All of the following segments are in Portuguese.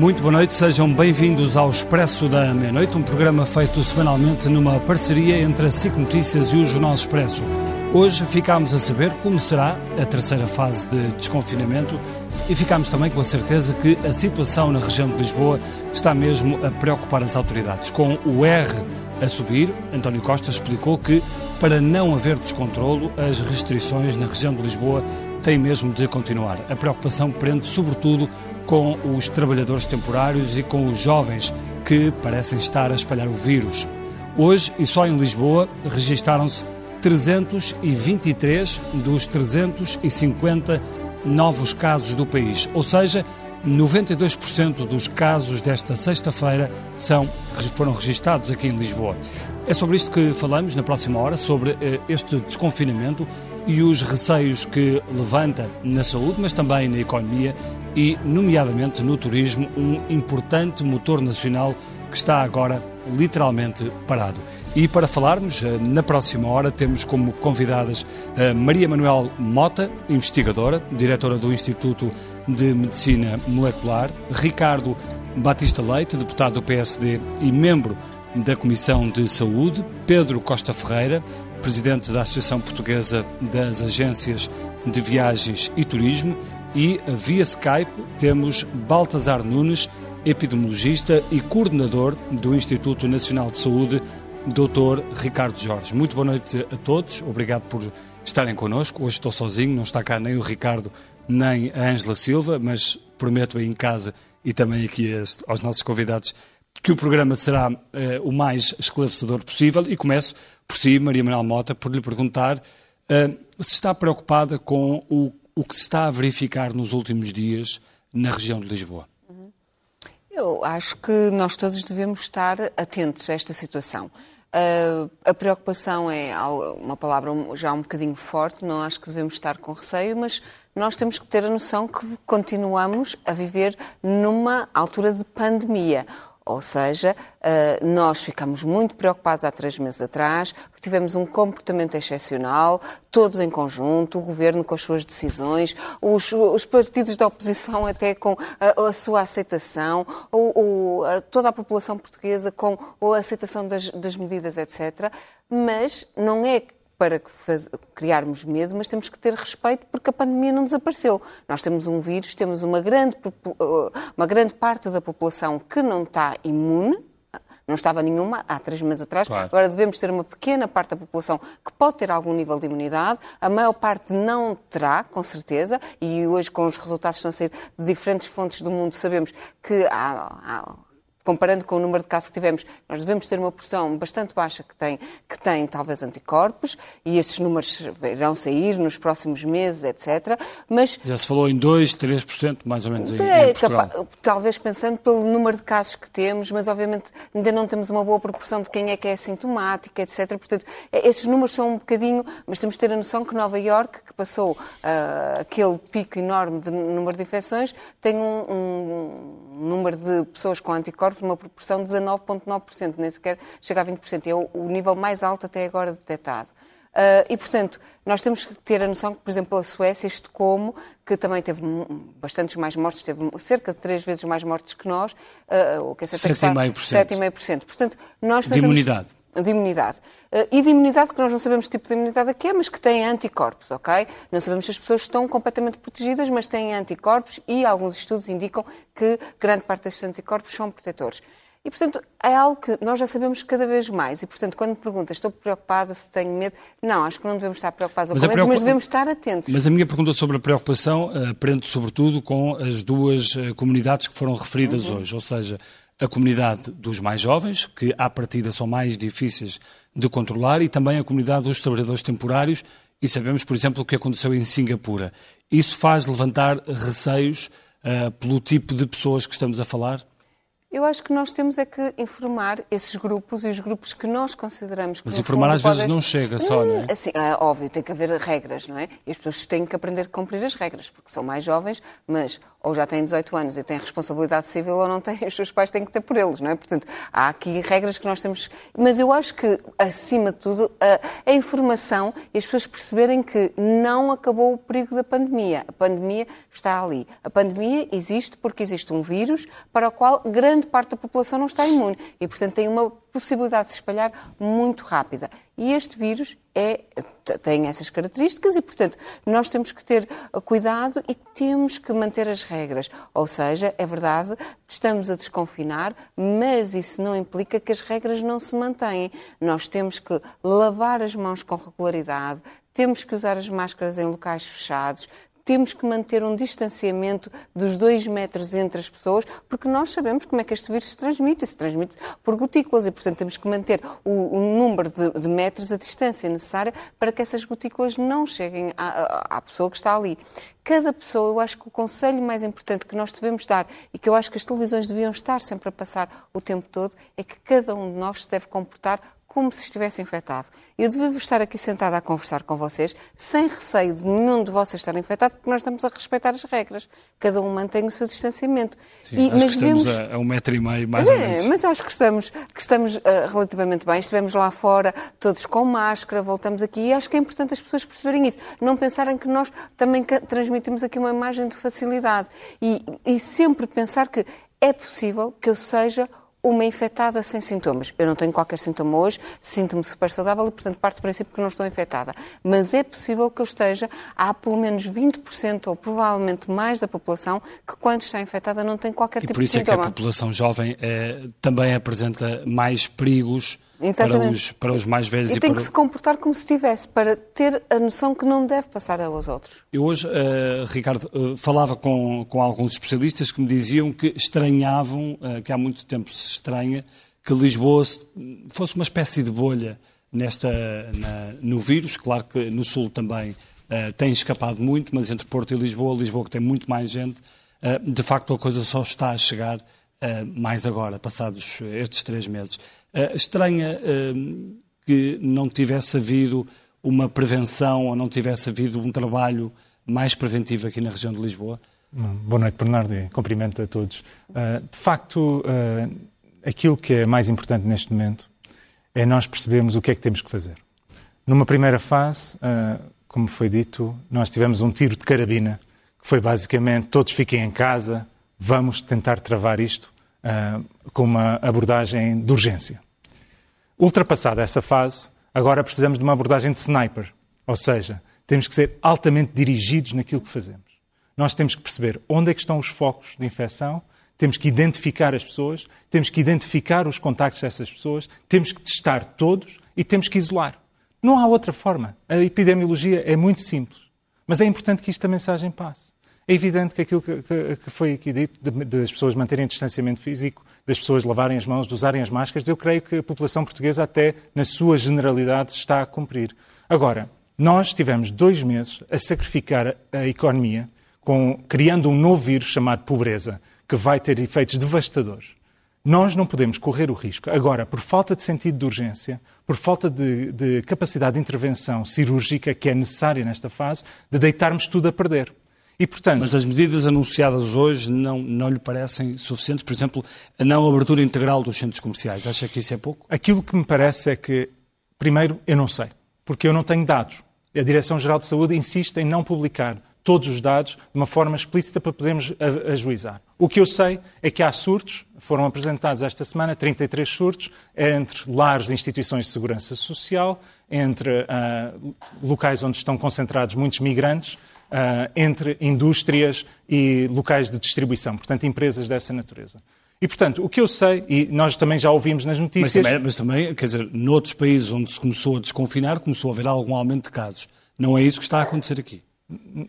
Muito boa noite, sejam bem-vindos ao Expresso da Meia-Noite, um programa feito semanalmente numa parceria entre a SIC Notícias e o Jornal Expresso. Hoje ficámos a saber como será a terceira fase de desconfinamento e ficámos também com a certeza que a situação na região de Lisboa está mesmo a preocupar as autoridades. Com o R a subir, António Costa explicou que, para não haver descontrolo, as restrições na região de Lisboa têm mesmo de continuar. A preocupação prende sobretudo com os trabalhadores temporários e com os jovens que parecem estar a espalhar o vírus. Hoje, e só em Lisboa, registaram-se 323 dos 350 novos casos do país, ou seja, 92% dos casos desta sexta-feira são, foram registados aqui em Lisboa. É sobre isto que falamos na próxima hora, sobre eh, este desconfinamento e os receios que levanta na saúde, mas também na economia e, nomeadamente, no turismo, um importante motor nacional que está agora literalmente parado. E para falarmos, eh, na próxima hora, temos como convidadas a Maria Manuel Mota, investigadora, diretora do Instituto de Medicina Molecular, Ricardo Batista Leite, deputado do PSD e membro da Comissão de Saúde, Pedro Costa Ferreira, presidente da Associação Portuguesa das Agências de Viagens e Turismo, e via Skype temos Baltazar Nunes, epidemiologista e coordenador do Instituto Nacional de Saúde, Dr. Ricardo Jorge. Muito boa noite a todos, obrigado por estarem connosco. Hoje estou sozinho, não está cá nem o Ricardo nem a Ângela Silva, mas prometo aí em casa e também aqui aos nossos convidados que o programa será eh, o mais esclarecedor possível e começo por si, Maria Manuel Mota, por lhe perguntar eh, se está preocupada com o, o que se está a verificar nos últimos dias na região de Lisboa. Eu acho que nós todos devemos estar atentos a esta situação. Uh, a preocupação é uma palavra já um bocadinho forte, não acho que devemos estar com receio, mas nós temos que ter a noção que continuamos a viver numa altura de pandemia. Ou seja, eh, nós ficamos muito preocupados há três meses atrás, tivemos um comportamento excepcional, todos em conjunto, o governo com as suas decisões, os, os partidos da oposição até com a, a sua aceitação, o, o, toda a população portuguesa com a aceitação das, das medidas, etc. Mas não é para criarmos medo, mas temos que ter respeito porque a pandemia não desapareceu. Nós temos um vírus, temos uma grande, uma grande parte da população que não está imune, não estava nenhuma há três meses atrás. Claro. Agora devemos ter uma pequena parte da população que pode ter algum nível de imunidade. A maior parte não terá, com certeza. E hoje, com os resultados que estão a sair de diferentes fontes do mundo, sabemos que há, há comparando com o número de casos que tivemos, nós devemos ter uma porção bastante baixa que tem, que tem talvez anticorpos, e esses números irão sair nos próximos meses, etc. Mas, Já se falou em 2, 3%, mais ou menos, é, em Portugal. Talvez pensando pelo número de casos que temos, mas obviamente ainda não temos uma boa proporção de quem é que é sintomática, etc. Portanto, é, esses números são um bocadinho, mas temos de ter a noção que Nova Iorque, que passou uh, aquele pico enorme de número de infecções, tem um, um número de pessoas com anticorpos uma proporção de 19,9%, nem sequer chega a 20%. É o, o nível mais alto até agora detectado. Uh, e, portanto, nós temos que ter a noção que, por exemplo, a Suécia, Estocolmo, que também teve bastantes mais mortes, teve cerca de três vezes mais mortes que nós, uh, o que é 7,5%. Portanto, nós pensamos... De imunidade de imunidade. Uh, e de imunidade, que nós não sabemos que tipo de imunidade é que é, mas que tem anticorpos, ok? Não sabemos se as pessoas estão completamente protegidas, mas têm anticorpos e alguns estudos indicam que grande parte destes anticorpos são protetores. E, portanto, é algo que nós já sabemos cada vez mais. E, portanto, quando me perguntas, estou preocupada, se tenho medo, não, acho que não devemos estar preocupados mas, preocupa... mas devemos estar atentos. Mas a minha pergunta sobre a preocupação uh, prende sobretudo com as duas uh, comunidades que foram referidas uhum. hoje, ou seja, a comunidade dos mais jovens, que à partida são mais difíceis de controlar, e também a comunidade dos trabalhadores temporários, e sabemos, por exemplo, o que aconteceu em Singapura. Isso faz levantar receios uh, pelo tipo de pessoas que estamos a falar? Eu acho que nós temos é que informar esses grupos e os grupos que nós consideramos que. Mas informar às vezes não chega só, não é? Assim, é óbvio, tem que haver regras, não é? E as pessoas têm que aprender a cumprir as regras, porque são mais jovens, mas ou já têm 18 anos e têm responsabilidade civil ou não têm, os seus pais têm que ter por eles, não é? Portanto, há aqui regras que nós temos. Mas eu acho que, acima de tudo, a, a informação e as pessoas perceberem que não acabou o perigo da pandemia. A pandemia está ali. A pandemia existe porque existe um vírus para o qual grande parte da população não está imune e, portanto, tem uma possibilidade de se espalhar muito rápida. E este vírus é, tem essas características e, portanto, nós temos que ter cuidado e temos que manter as regras. Ou seja, é verdade, estamos a desconfinar, mas isso não implica que as regras não se mantêm. Nós temos que lavar as mãos com regularidade, temos que usar as máscaras em locais fechados, temos que manter um distanciamento dos dois metros entre as pessoas, porque nós sabemos como é que este vírus se transmite, se transmite por gotículas e, portanto, temos que manter o, o número de, de, metros, a distância necessária para que essas gotículas não cheguem à, à pessoa que está ali. Cada pessoa, eu acho que o conselho mais importante que nós devemos dar e que eu acho que as televisões deviam estar sempre a passar o tempo todo é que cada um de nós se deve comportar como se estivesse infectado. Eu devo estar aqui sentada a conversar com vocês sem receio de nenhum de vocês estar infectado, porque nós estamos a respeitar as regras. Cada um mantém o seu distanciamento. Sim, e, acho mas que devemos... estamos a, um metro e meio, mais é, ou menos. Mas acho que estamos, que estamos uh, relativamente bem. Estivemos lá fora, todos com máscara, voltamos aqui e acho que é importante as pessoas perceberem isso. Não pensarem que nós também transmitimos aqui uma imagem de facilidade. E, e sempre pensar que é possível que eu seja uma infectada sem sintomas. Eu não tenho qualquer sintoma hoje, sinto-me super saudável e, portanto, parto do princípio que não estou infectada. Mas é possível que eu esteja, há pelo menos 20% ou provavelmente mais da população que, quando está infectada, não tem qualquer e tipo de sintoma. Por isso é que a população jovem é, também apresenta mais perigos para os, para os, mais velhos. E, e tem para... que se comportar como se tivesse, para ter a noção que não deve passar aos outros. Eu hoje, uh, Ricardo, uh, falava com, com alguns especialistas que me diziam que estranhavam, uh, que há muito tempo se estranha, que Lisboa fosse uma espécie de bolha nesta, na, no vírus. Claro que no Sul também tem escapado muito, mas entre Porto e Lisboa, Lisboa que tem muito mais gente, de facto a coisa só está a chegar mais agora, passados estes três meses. Uh, estranha uh, que não tivesse havido uma prevenção ou não tivesse havido um trabalho mais preventivo aqui na região de Lisboa? Boa noite, Bernardo, e cumprimento a todos. De facto, aquilo que é mais importante neste momento é nós percebermos o que é que temos que fazer. Numa primeira fase, como foi dito, nós tivemos um tiro de carabina, que foi basicamente todos fiquem em casa, vamos tentar travar isto uh, com uma abordagem de urgência. Ultrapassada essa fase, agora precisamos de uma abordagem de sniper, ou seja, temos que ser altamente dirigidos naquilo que fazemos. Nós temos que perceber onde é que estão os focos de infecção, temos que identificar as pessoas, temos que identificar os contactos dessas pessoas, temos que testar todos e temos que isolar. Não há outra forma. A epidemiologia é muito simples. Mas é importante que esta mensagem passe. É evidente que aquilo que, que, que foi aqui dito, de, de, as pessoas manterem distanciamento físico, das pessoas lavarem as mãos, de usarem as máscaras, eu creio que a população portuguesa, até na sua generalidade, está a cumprir. Agora, nós tivemos dois meses a sacrificar a economia, com, criando um novo vírus chamado pobreza, que vai ter efeitos devastadores. Nós não podemos correr o risco, agora, por falta de sentido de urgência, por falta de, de capacidade de intervenção cirúrgica que é necessária nesta fase, de deitarmos tudo a perder. E, portanto... Mas as medidas anunciadas hoje não, não lhe parecem suficientes? Por exemplo, a não abertura integral dos centros comerciais. Acha que isso é pouco? Aquilo que me parece é que, primeiro, eu não sei, porque eu não tenho dados. A Direção-Geral de Saúde insiste em não publicar todos os dados de uma forma explícita para podermos ajuizar. O que eu sei é que há surtos, foram apresentados esta semana 33 surtos, entre lares e instituições de segurança social, entre uh, locais onde estão concentrados muitos migrantes, entre indústrias e locais de distribuição, portanto, empresas dessa natureza. E, portanto, o que eu sei, e nós também já ouvimos nas notícias. Mas também, mas também, quer dizer, noutros países onde se começou a desconfinar, começou a haver algum aumento de casos. Não é isso que está a acontecer aqui.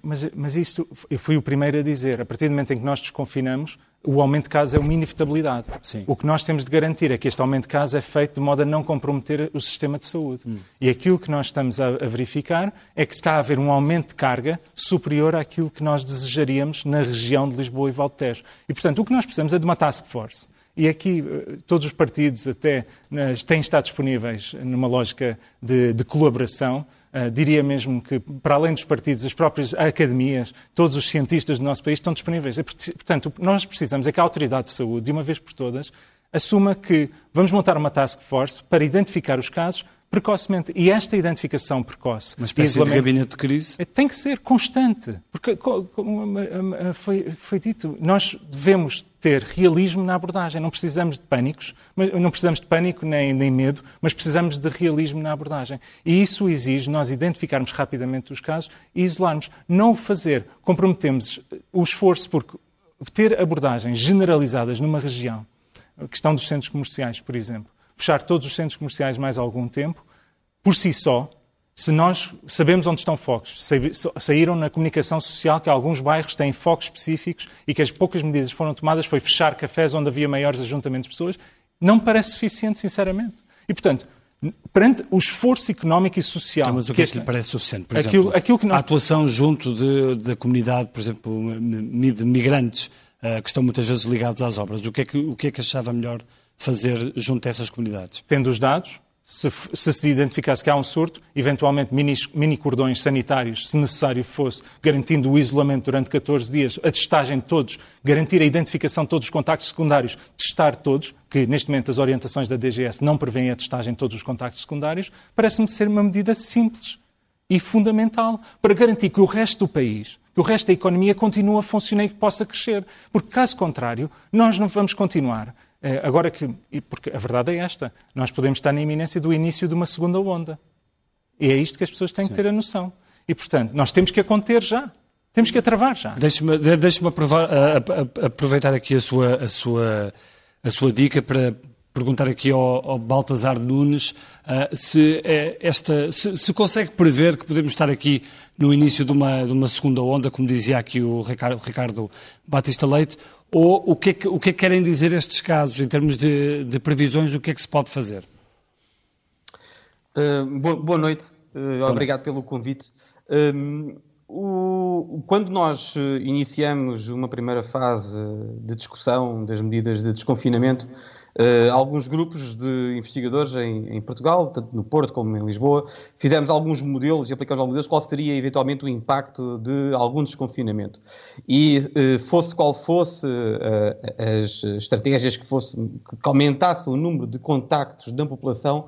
Mas, mas isto, eu fui o primeiro a dizer, a partir do momento em que nós desconfinamos, o aumento de casos é uma inevitabilidade. Sim. O que nós temos de garantir é que este aumento de casos é feito de modo a não comprometer o sistema de saúde. Hum. E aquilo que nós estamos a, a, verificar é que está a haver um aumento de carga superior àquilo que nós desejaríamos na região de Lisboa e Valtejo. E, portanto, o que nós precisamos é de uma task force E aqui todos os partidos até têm estado disponíveis numa lógica de, de colaboração. Uh, diria mesmo que, para além dos partidos, as próprias academias, todos os cientistas do nosso país estão disponíveis. E, portanto, o que nós precisamos é que a Autoridade de Saúde, de uma vez por todas, assuma que vamos montar uma task force para identificar os casos precocemente. E esta identificação precoce. Uma espécie de gabinete de crise? É, tem que ser constante. Porque, como foi, foi dito, nós devemos ter realismo na abordagem. Não precisamos de pânicos, não precisamos de pânico nem, nem medo, mas precisamos de realismo na abordagem. E isso exige nós identificarmos rapidamente os casos e isolarmos. Não o fazer, comprometemos o esforço, porque ter abordagens generalizadas numa região, a questão dos centros comerciais, por exemplo, fechar todos os centros comerciais mais algum tempo, por si só, se nós sabemos onde estão focos, saíram na comunicação social que alguns bairros têm focos específicos e que as poucas medidas que foram tomadas foi fechar cafés onde havia maiores ajuntamentos de pessoas, não me parece suficiente, sinceramente. E, portanto, perante o esforço económico e social... Então, mas o que, que é que lhe parece suficiente? Por aquilo, exemplo, aquilo que nós... a atuação junto de, da comunidade, por exemplo, de migrantes, uh, que estão muitas vezes ligados às obras, o que é que, o que, é que achava melhor fazer junto a essas comunidades? Tendo os dados, se, se, se identificasse que há um surto, eventualmente mini, mini, cordões sanitários, se necessário fosse, garantindo o isolamento durante 14 dias, a testagem de todos, garantir a identificação de todos os contactos secundários, testar todos, que neste momento as orientações da DGS não prevêem a testagem de todos os contactos secundários, parece-me ser uma medida simples e fundamental para garantir que o resto do país, que o resto da economia continue a funcionar e que possa crescer. Porque, caso contrário, nós não vamos continuar agora que, porque a verdade é esta, nós podemos estar na iminência do início de uma segunda onda. E é isto que as pessoas têm Sim. que ter a noção. E, portanto, nós temos que a conter já. Temos que a travar já. Deixe-me deixe aproveitar aqui a sua, a, sua, a sua dica para perguntar aqui ao, ao Baltazar Nunes uh, se, uh, esta, se, se, consegue prever que podemos estar aqui no início de uma, de uma segunda onda, como dizia aqui o Ricardo, Ricardo Batista Leite, ou o que, é que, o que é que querem dizer estes casos, em termos de, de previsões, o que é que se pode fazer? Uh, boa, noite, uh, obrigado pelo convite. Uh, o, quando nós iniciamos uma primeira fase de discussão das medidas de desconfinamento, Uh, alguns grupos de investigadores em, em, Portugal, tanto no Porto como em Lisboa, fizemos alguns modelos e aplicamos alguns modelos qual seria eventualmente o impacto de algum desconfinamento. E uh, fosse qual fosse uh, as estratégias que, fosse, que aumentassem o número de contactos da população,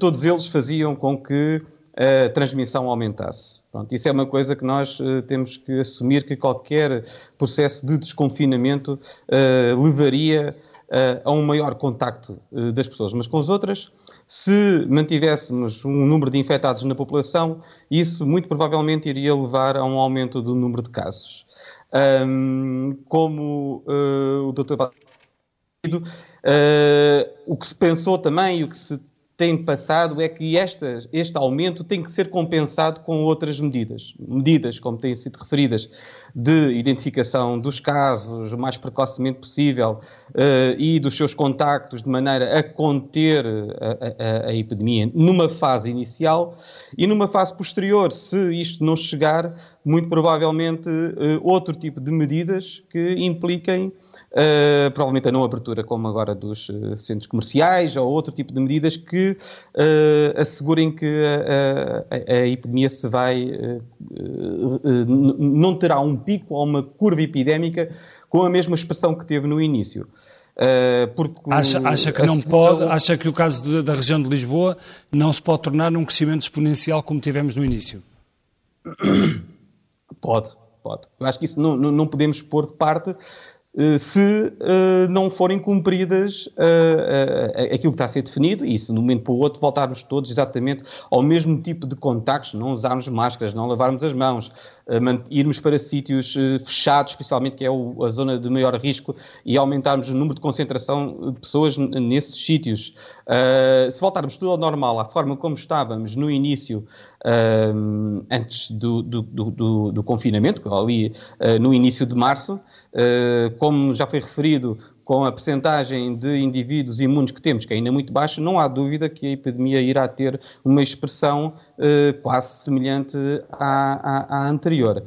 todos eles faziam com que a transmissão aumentasse. Pronto, isso é uma coisa que nós uh, temos que assumir que qualquer processo de desconfinamento uh, levaria a um maior contacto uh, das pessoas umas com as outras. Se mantivéssemos um número de infectados na população, isso muito provavelmente iria levar a um aumento do número de casos. Como uh, o Dr. Uh, o que se pensou também e o que se tem passado é que este aumento tem que ser compensado com outras medidas. Medidas, como têm sido referidas, de identificação dos casos o mais precocemente possível uh, e dos seus contactos, de maneira a conter a, a, a, epidemia numa fase inicial. E numa fase posterior, se isto não chegar, muito provavelmente uh, outro tipo de medidas que impliquem Uh, provavelmente a não abertura, como agora dos uh, centros comerciais ou outro tipo de medidas que uh, assegurem que a, a, a, epidemia se vai. não terá um pico ou uma curva epidémica com a mesma expressão que teve no início. porque acha, acha que não pode, acha que o caso de, da região de Lisboa não se pode tornar num crescimento exponencial como tivemos no início? Pode, pode. Eu acho que isso não, não, podemos pôr de parte se uh, não forem cumpridas uh, aquilo que está a ser definido e se de um momento para o outro voltarmos todos exatamente ao mesmo tipo de contactos, não usarmos máscaras, não lavarmos as mãos, irmos para sítios fechados, especialmente que é o, a zona de maior risco, e aumentarmos o número de concentração de pessoas nesses sítios. Se voltarmos tudo ao normal, à forma como estávamos no início, antes do, do, do, do, confinamento, ali no início de março, como já foi referido, com a percentagem de indivíduos imunes que temos, que ainda é muito baixa, não há dúvida que a epidemia irá ter uma expressão uh, quase semelhante à, à, à anterior.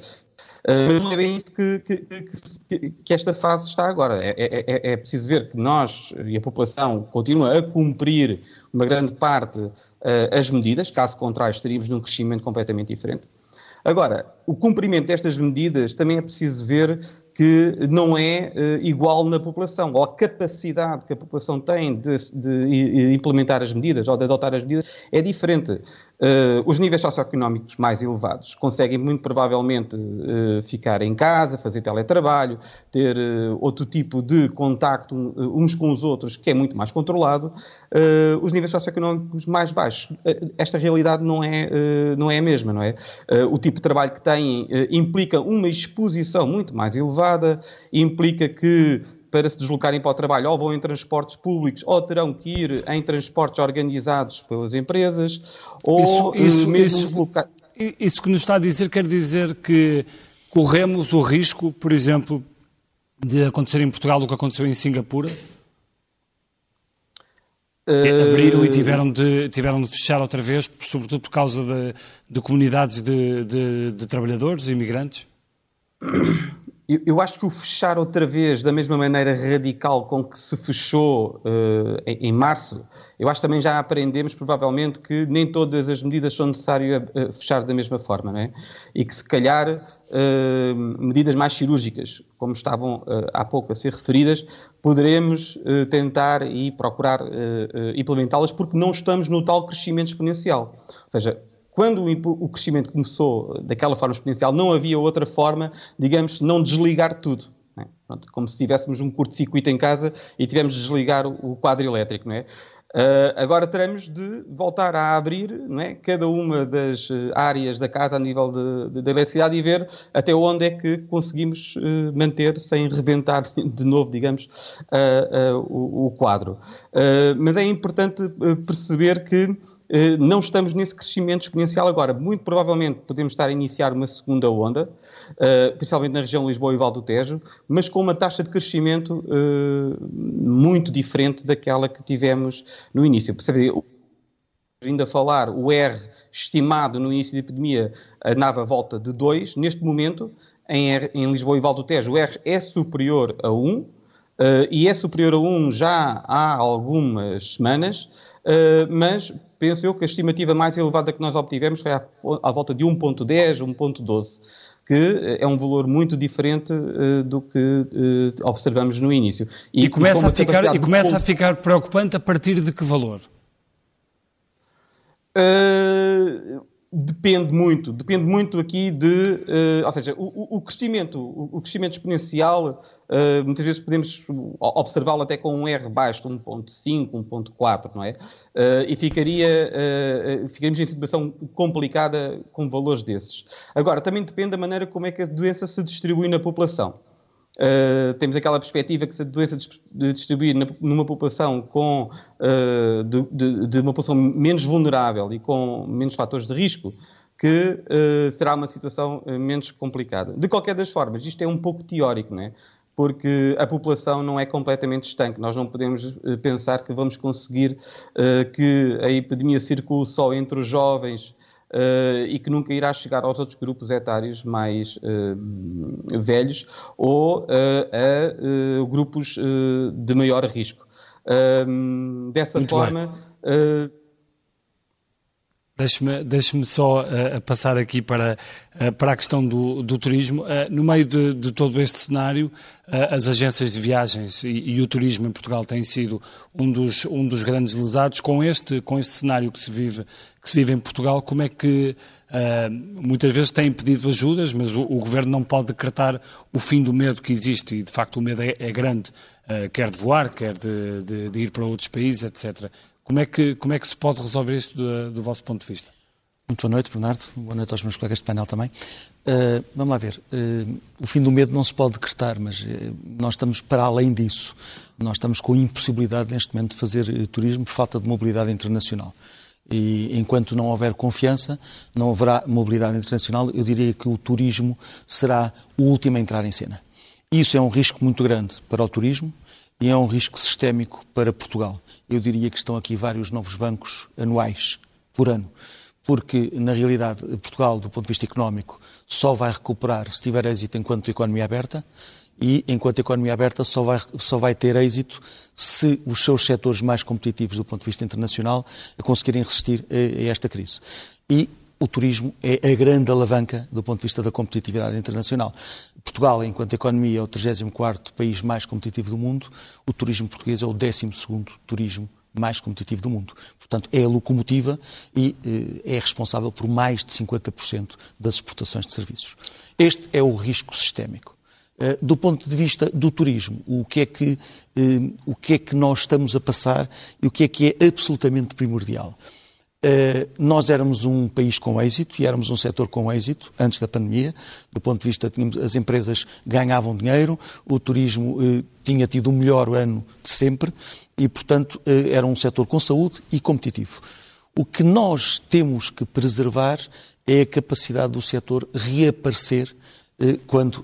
Mas não é bem isso que, que, que, que esta fase está agora. É, é, é, é, preciso ver que nós e a população continua a cumprir uma grande parte uh, as medidas, caso contrário estaríamos num crescimento completamente diferente. Agora, o cumprimento destas medidas também é preciso ver que não é uh, igual na população, ou a capacidade que a população tem de, de, implementar as medidas ou de adotar as medidas é diferente. Uh, os níveis socioeconómicos mais elevados conseguem muito provavelmente uh, ficar em casa, fazer teletrabalho, ter outro tipo de contacto uns com os outros que é muito mais controlado. os níveis socioeconómicos mais baixos, esta realidade não é, não é a mesma, não é? o tipo de trabalho que têm implica uma exposição muito mais elevada elevada, implica que para se deslocarem para o trabalho ou vão em transportes públicos ou terão que ir em transportes organizados pelas empresas ou isso, eh, isso, mesmo isso, deslocar... isso que nos está a dizer quer dizer que corremos o risco, por exemplo, de acontecer em Portugal o que aconteceu em Singapura? Uh... Abriram e tiveram de, tiveram de fechar outra vez, sobretudo por causa de, de comunidades de, de, de trabalhadores, imigrantes? Eu, eu, acho que o fechar outra vez da mesma maneira radical com que se fechou uh, em, em, março, eu acho que também já aprendemos provavelmente que nem todas as medidas são necessárias uh, fechar da mesma forma, não é? E que se calhar uh, medidas mais cirúrgicas, como estavam há pouco a ser referidas, poderemos tentar e procurar implementá-las porque não estamos no tal crescimento exponencial. Ou seja, quando o crescimento começou daquela forma exponencial, não havia outra forma, digamos, não desligar tudo. É? Pronto, como se tivéssemos um curto-circuito em casa e tivemos de desligar o quadro elétrico, não é? Uh, agora teremos de voltar a abrir não é, cada uma das eh, áreas da casa a nível de eletricidade e ver até onde é que conseguimos uh, manter sem rebentar de novo, digamos, uh, o, o, quadro. mas é importante perceber que eh, não estamos nesse crescimento exponencial agora. Muito provavelmente podemos estar a iniciar uma segunda onda, eh, principalmente na região Lisboa e Val do Tejo, mas com uma taxa de crescimento eh, muito diferente daquela que tivemos no início. Vindo a falar, o R estimado no início da epidemia andava à volta de 2. Neste momento, em, R, em Lisboa e Val do Tejo, o R é superior a 1. Um, Uh, e é superior a 1 já há algumas semanas, uh, mas penso eu que a estimativa mais elevada que nós obtivemos foi à, à volta de 1.10, 1.12 que eh, é um valor muito diferente uh, do que uh, observamos no início. E, e começa, a ficar, e começa ponto... a ficar preocupante a partir de que valor? Uh, Depende muito, depende muito aqui de, ou seja, o, o crescimento, o, o, crescimento exponencial, uh, muitas vezes podemos observá-lo até com um R baixo, 1.5, 1.4, não é? Uh, e ficaria, ficaríamos em situação complicada com valores desses. Agora, também depende da maneira como é que a doença se distribui na população. Uh, temos aquela perspectiva que se a doença distribuir numa população com, uh, de, de, de, uma população menos vulnerável e com menos fatores de risco, que uh, será uma situação menos complicada. De qualquer das formas, isto é um pouco teórico, não é? Porque a população não é completamente estanque. Nós não podemos pensar que vamos conseguir que a epidemia circule só entre os jovens Uh, e que nunca irá chegar aos outros grupos etários mais uh, velhos ou uh, a grupos de maior risco. dessa Muito forma. Deixe-me deixe só uh, passar aqui para, uh, para a questão do, do turismo. Uh, no meio de, de, todo este cenário, as agências de viagens e, e, o turismo em Portugal têm sido um dos, um dos grandes lesados. Com este, com este cenário que se vive que se vive em Portugal, como é que muitas vezes têm pedido ajudas, mas o, o, Governo não pode decretar o fim do medo que existe e de facto o medo é, é grande, quer de voar, quer de, de, de, ir para outros países, etc. Como é que, como é que se pode resolver isto do, do vosso ponto de vista? Muito boa noite, Bernardo. Boa noite aos meus colegas de painel também. Uh, vamos lá ver. Uh, o fim do medo não se pode decretar, mas uh, nós estamos para além disso. Nós estamos com a impossibilidade neste momento de fazer turismo por falta de mobilidade internacional. E enquanto não houver confiança, não haverá mobilidade internacional, eu diria que o turismo será o último a entrar em cena. Isso é um risco muito grande para o turismo e é um risco sistémico para Portugal. Eu diria que estão aqui vários novos bancos anuais por ano, porque, na realidade, Portugal, do ponto de vista económico, só vai recuperar se tiver êxito enquanto economia aberta e, enquanto economia aberta, só vai, só vai ter êxito se os seus setores mais competitivos do ponto de vista internacional conseguirem resistir a, a esta crise. E o turismo é a grande alavanca do ponto de vista da competitividade internacional. Portugal, enquanto economia, é o 34º país mais competitivo do mundo, o turismo português é o 12º turismo mais competitivo do mundo. Portanto, é a locomotiva e eh, é responsável por mais de 50% das exportações de serviços. Este é o risco sistémico. Eh, do ponto de vista do turismo, o que, é que, eh, o que é que nós estamos a passar e o que é que é absolutamente primordial? Eh, nós éramos um país com êxito e éramos um setor com êxito antes da pandemia. Do ponto de vista, tínhamos, as empresas ganhavam dinheiro, o turismo eh, tinha tido o melhor ano de sempre e, portanto, eh, era um setor com saúde e competitivo. O que nós temos que preservar é a capacidade do setor reaparecer quando,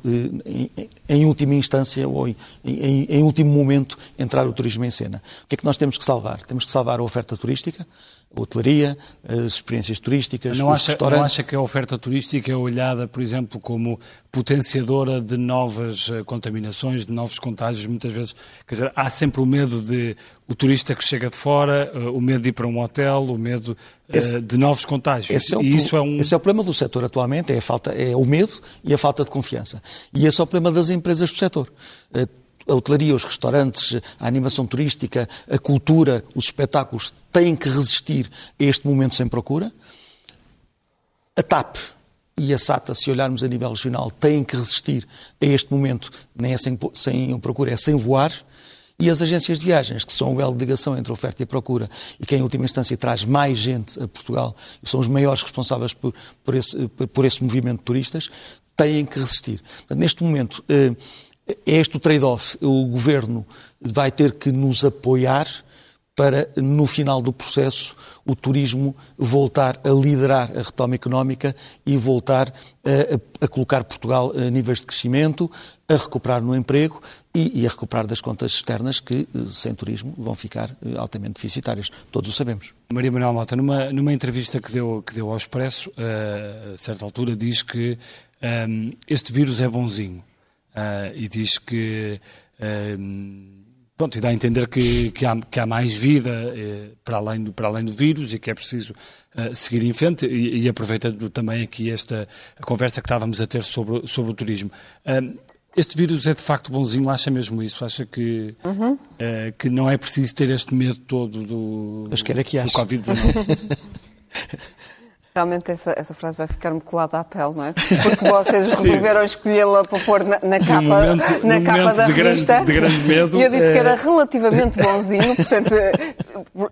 em, última instância ou em, em, em último momento, entrar o turismo em cena. O que é que nós temos que salvar? Temos que salvar a oferta turística, hotelaria, as experiências turísticas, não os acha, restaurantes. Não acha que a oferta turística é olhada, por exemplo, como potenciadora de novas eh, contaminações, de novos contágios, muitas vezes? Quer dizer, há sempre o medo de o turista que chega de fora, eh, o medo de ir para um hotel, o medo eh, esse, de novos contágios. Esse é, o, e isso é, um... esse é o problema do setor atualmente, é, a falta, é o medo e a falta de confiança. E esse é o problema das empresas do setor a hotelaria, os restaurantes, a animação turística, a cultura, os espetáculos têm que resistir a este momento sem procura. A TAP e a SATA, se olharmos a nível regional, têm que resistir a este momento, nem é sem, sem procura, é sem voar. E as agências de viagens, que são o elo de ligação entre oferta e procura e que, em última instância, traz mais gente a Portugal são os maiores responsáveis por, por, esse, por esse movimento de turistas, têm que resistir. Neste momento, eh, é este o trade-off. O governo vai ter que nos apoiar para, no final do processo, o turismo voltar a liderar a retoma económica e voltar a, a, colocar Portugal a níveis de crescimento, a recuperar no emprego e, e, a recuperar das contas externas que, sem turismo, vão ficar eh, altamente deficitárias. Todos o sabemos. Maria Manuel Mota, numa, numa entrevista que deu, que deu ao Expresso, a certa altura, diz que um, ehm, este vírus é bonzinho uh, e diz que. Uh, pronto, e dá a entender que, que, há, que há mais vida uh, para, além do, para além do vírus e que é preciso seguir em frente. E, e aproveitando também aqui esta conversa que estávamos a ter sobre, sobre o turismo. Este vírus é de facto bonzinho, acha mesmo isso? Acha que, uhum. que não é preciso ter este medo todo do, é que do Covid-19? Realmente essa, essa frase vai ficar-me colada à pele, não é? Porque vocês resolveram escolhê-la para pôr na, na capa, momento, na capa da de revista. Grande, de grande medo. E eu disse é... que era relativamente bonzinho, portanto,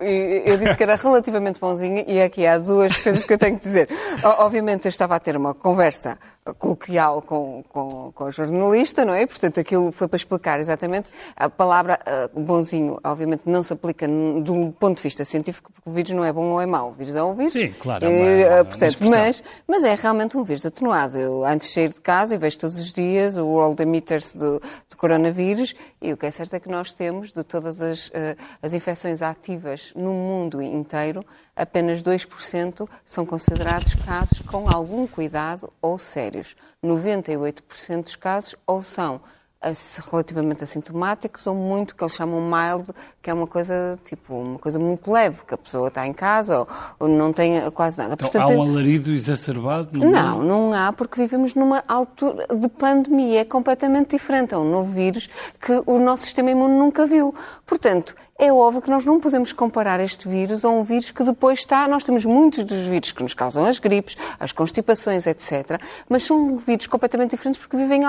eu disse que era relativamente bonzinho e aqui há duas coisas que eu tenho que dizer. Obviamente eu estava a ter uma conversa coloquial com, com, com o jornalista, não é? Portanto, aquilo foi para explicar exatamente. A palavra uh, bonzinho, obviamente, não se aplica do ponto de vista científico, porque o vírus não é bom ou é mau. O vírus é um vírus. Sim, claro. É uma, portanto, mas, mas é realmente um vírus atenuado. Eu antes de sair de casa e vejo todos os dias o World Emitters do, do coronavírus e o que é certo é que nós temos, de todas as, uh, as infecções ativas no mundo inteiro, apenas 2% são considerados casos com algum cuidado ou sérios. 98% dos casos ou são relativamente assintomáticos ou muito que eles chamam mild, que é uma coisa tipo uma coisa muito leve, que a pessoa está em casa ou, ou não tem quase nada. Então, Portanto, há um alarido exacerbado? Não, não, não há, porque vivemos numa altura de pandemia, é completamente diferente, é um novo vírus que o nosso sistema imune nunca viu. Portanto, é óbvio que nós não podemos comparar este vírus a um vírus que depois está. Nós temos muitos dos vírus que nos causam as gripes, as constipações, etc. Mas são vírus completamente diferentes porque vivem,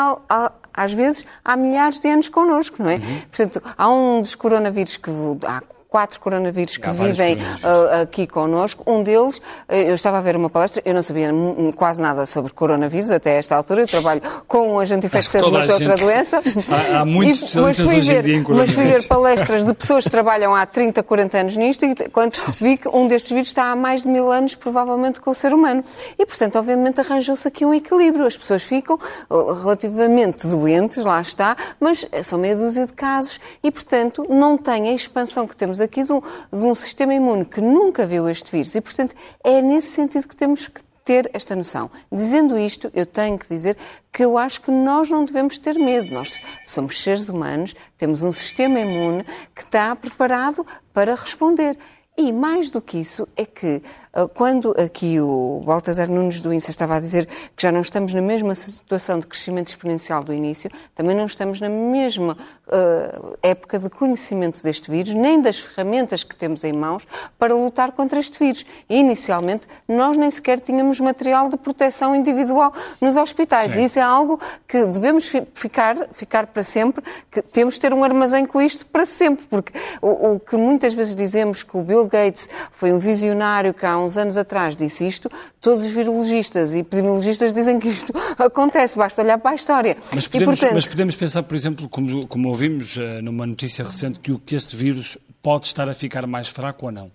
às vezes, há milhares de anos connosco, não é? Uhum. Portanto, há um dos coronavírus que há quatro coronavírus que vivem uh, aqui connosco. Um deles, uh, eu estava a ver uma palestra, eu não sabia quase nada sobre coronavírus até esta altura, eu trabalho com um agente infeccioso, mas outra doença. Há, há muitos e, especialistas hoje em dia em coronavírus. Mas fui ver palestras de pessoas que trabalham há 30, 40 anos nisto e quando vi que um destes vírus está há mais de mil anos, provavelmente, com o ser humano. E, portanto, obviamente arranjou-se aqui um equilíbrio. As pessoas ficam uh, relativamente doentes, lá está, mas são meia dúzia de casos e, portanto, não têm a expansão que temos aqui de um, de um sistema imune que nunca viu este vírus e, portanto, é nesse sentido que temos que ter esta noção. Dizendo isto, eu tenho que dizer que eu acho que nós não devemos ter medo. Nós somos seres humanos, temos um sistema imune que está preparado para responder. E mais do que isso é que ah, quando aqui o Baltasar Nunes do INSA estava a dizer que já não estamos na mesma situação de crescimento exponencial do início, também não estamos na mesma uh, época de conhecimento deste vírus, nem das ferramentas que temos em mãos para lutar contra este vírus. E, inicialmente, nós nem sequer tínhamos material de proteção individual nos hospitais. Sim. E isso é algo que devemos ficar, ficar para sempre, que temos de ter um armazém com isto para sempre, porque o, o que muitas vezes dizemos que o Bill Gates foi um visionário que há uns anos atrás disse isto, todos os virologistas e epidemiologistas dizem que isto acontece, basta olhar para a história. Mas podemos, e, portanto... mas podemos pensar, por exemplo, como, como ouvimos uh, numa notícia recente, que, que este vírus pode estar a ficar mais fraco ou não?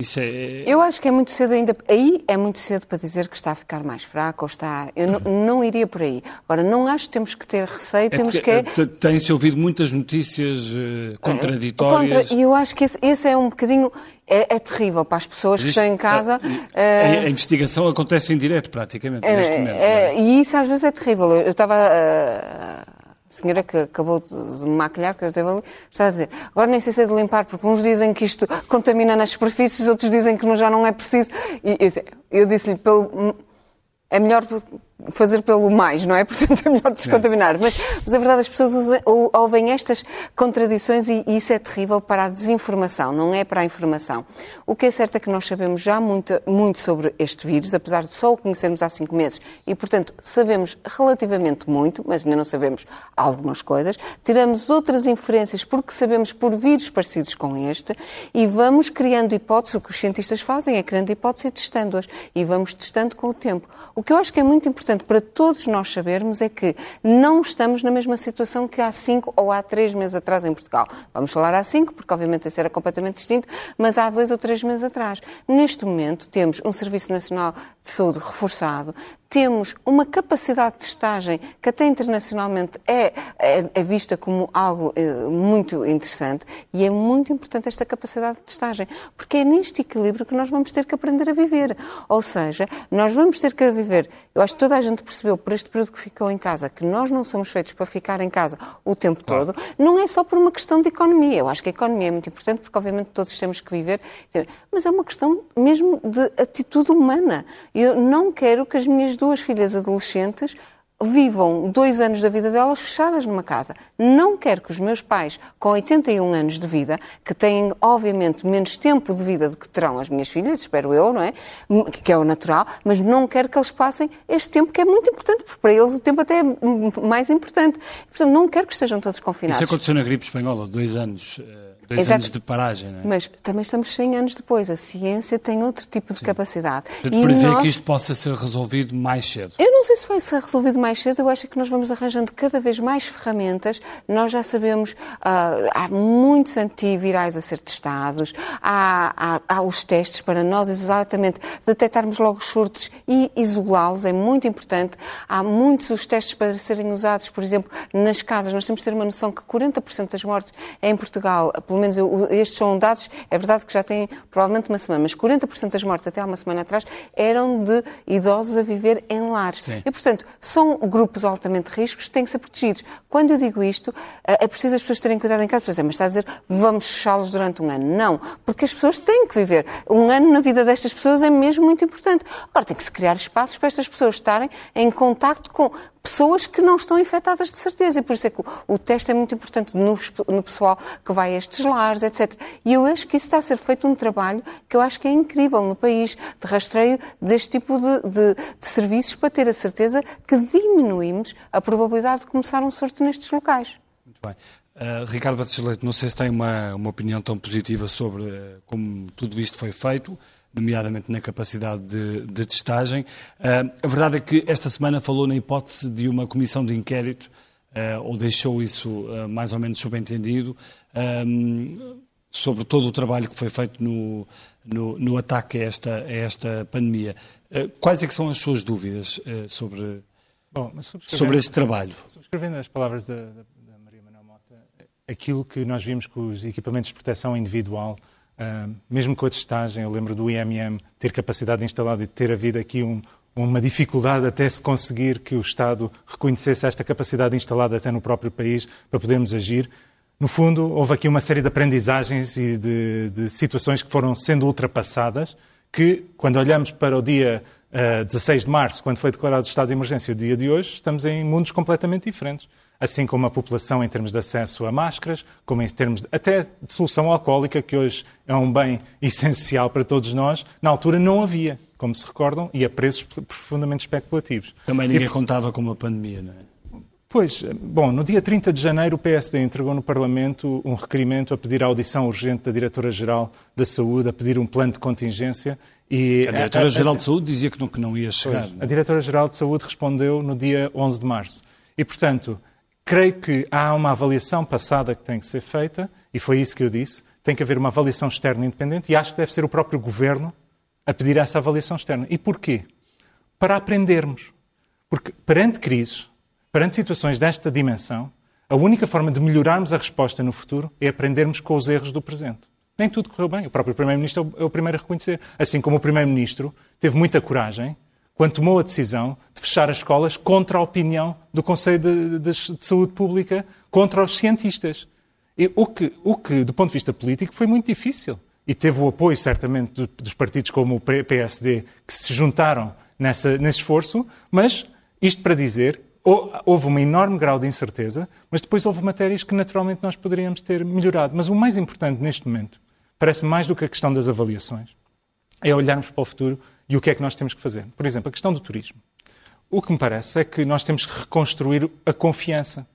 Isso é... Eu acho que é muito cedo ainda. Aí é muito cedo para dizer que está a ficar mais fraco ou está. Eu não, não iria por aí. Agora, não acho que temos que ter receio, é temos que. É... Eh, tem-se ouvido muitas notícias uh, contraditórias. E eu acho que esse, esse é um bocadinho. É, é, terrível para as pessoas que estão em casa. A, a, a, investigação acontece em direto, praticamente, é, neste momento. É, e isso às vezes é terrível. Eu estava. Uh, senhora que acabou de maquilhar, que eu esteve ali, está a dizer, agora nem sei se é de limpar, porque uns dizem que isto contamina nas superfícies, outros dizem que já não é preciso. E eu disse-lhe, é melhor fazer pelo mais, não é? Portanto, é melhor descontaminar. Mas, mas a verdade, as pessoas usam, ouvem estas contradições e, e, isso é terrível para a desinformação, não é para a informação. O que é certo é que nós sabemos já muito, muito sobre este vírus, apesar de só o conhecermos há cinco meses, e, portanto, sabemos relativamente muito, mas ainda não sabemos algumas coisas. Tiramos outras inferências porque sabemos por vírus parecidos com este e vamos criando hipóteses. O que os cientistas fazem é criando hipóteses e testando-as. E vamos testando com o tempo. O que eu acho que é muito importante para todos nós sabermos é que não estamos na mesma situação que há cinco ou há três meses atrás em Portugal. Vamos falar há cinco, porque obviamente esse era completamente distinto, mas há dois ou três meses atrás. Neste momento temos um Serviço Nacional de Saúde reforçado, temos uma capacidade de testagem que até internacionalmente é, é, é vista como algo é, muito interessante e é muito importante esta capacidade de testagem, porque é neste equilíbrio que nós vamos ter que aprender a viver. Ou seja, nós vamos ter que viver. Eu acho que toda a gente percebeu por este período que ficou em casa que nós não somos feitos para ficar em casa o tempo todo. Não é só por uma questão de economia. Eu acho que a economia é muito importante porque, obviamente, todos temos que viver, mas é uma questão mesmo de atitude humana. Eu não quero que as minhas duas filhas adolescentes vivam dois anos da vida delas fechadas numa casa. Não quero que os meus pais, com 81 anos de vida, que têm, obviamente, menos tempo de vida do que terão as minhas filhas, espero eu, não é? Que é o natural, mas não quero que eles passem este tempo que é muito importante, porque para eles o tempo até é mais importante. Portanto, não quero que estejam todos confinados. Isso aconteceu na gripe espanhola, dois anos eh, Dois Exato. anos de paragem, não é? Mas também estamos 100 anos depois. A ciência tem outro tipo de Sim. capacidade. E prevê nós... que isto possa ser resolvido mais cedo? Eu não sei se vai ser resolvido mais cedo. Eu acho que nós vamos arranjando cada vez mais ferramentas. Nós já sabemos, uh, há muitos antivirais a ser testados, há, há, há, os testes para nós exatamente detectarmos logo os surtos e isolá-los. É muito importante. Há muitos os testes para serem usados, por exemplo, nas casas. Nós temos que ter uma noção que 40% das mortes em Portugal, pelo pelo menos eu, estes são dados, é verdade que já têm provavelmente uma semana, mas 40% das mortes até há uma semana atrás eram de idosos a viver em lares. Sim. E, portanto, são grupos altamente riscos que têm que ser protegidos. Quando eu digo isto, é preciso as pessoas terem cuidado em casa. Mas está a dizer, vamos fechá-los durante um ano. Não, porque as pessoas têm que viver. Um ano na vida destas pessoas é mesmo muito importante. Agora, tem que se criar espaços para estas pessoas estarem em contacto com pessoas que não estão infectadas de certeza. E por isso é que o, o teste é muito importante no, no, pessoal que vai a estes lares, etc. E eu acho que isso está a ser feito um trabalho que eu acho que é incrível no país, de rastreio deste tipo de, de, de serviços para ter a certeza que diminuímos a probabilidade de começar um surto nestes locais. Muito bem. Uh, Ricardo Batista não sei se tem uma, uma opinião tão positiva sobre uh, como tudo isto foi feito nomeadamente na capacidade de, de testagem. Uh, a verdade é que esta semana falou na hipótese de uma comissão de inquérito, ou deixou isso mais ou menos subentendido, sobre todo o trabalho que foi feito no, no, no ataque a esta, a esta pandemia. quais é que são as suas dúvidas sobre, Bom, sobre este trabalho? Subscrevendo as palavras da, da, da Maria Manuel Mota, aquilo que nós vimos com os equipamentos de proteção individual, uh, mesmo com a testagem, eu lembro do IMM ter capacidade instalada e ter havido aqui um, uma dificuldade até se conseguir que o Estado reconhecesse esta capacidade instalada até no próprio país para podermos agir. No fundo, houve aqui uma série de aprendizagens e de, de situações que foram sendo ultrapassadas, que, quando olhamos para o dia uh, 16 de março, quando foi declarado o estado de emergência, o dia de hoje, estamos em mundos completamente diferentes assim como a população em termos de acesso a máscaras, como em termos de, até de solução alcoólica, que hoje é um bem essencial para todos nós, na altura não havia, como se recordam, e a preços profundamente especulativos. Também ninguém e, contava com uma pandemia, não é? Pois, bom, no dia 30 de janeiro o PSD entregou no Parlamento um requerimento a pedir a audição urgente da Diretora-Geral da Saúde, a pedir um plano de contingência e a Diretora-Geral de Saúde dizia que não, que não ia chegar. Pois, é? A Diretora-Geral de Saúde respondeu no dia 11 de março. E, portanto, Creio que há uma avaliação passada que tem que ser feita, e foi isso que eu disse. Tem que haver uma avaliação externa independente, e acho que deve ser o próprio governo a pedir essa avaliação externa. E porquê? Para aprendermos. Porque perante crises, perante situações desta dimensão, a única forma de melhorarmos a resposta no futuro é aprendermos com os erros do presente. Nem tudo correu bem. O próprio Primeiro-Ministro é o primeiro a reconhecer. Assim como o Primeiro-Ministro teve muita coragem quando tomou a decisão de fechar as escolas contra a opinião do Conselho de, de, de Saúde Pública, contra os cientistas. E o, que, o que, do ponto de vista político, foi muito difícil. E teve o apoio, certamente, dos partidos como o PSD, que se juntaram nessa, nesse esforço, mas isto para dizer, houve um enorme grau de incerteza, mas depois houve matérias que naturalmente nós poderíamos ter melhorado. Mas o mais importante neste momento, parece mais do que a questão das avaliações, é olharmos para o futuro e o que é que nós temos que fazer? Por exemplo, a questão do turismo. O que me parece é que nós temos que reconstruir a confiança.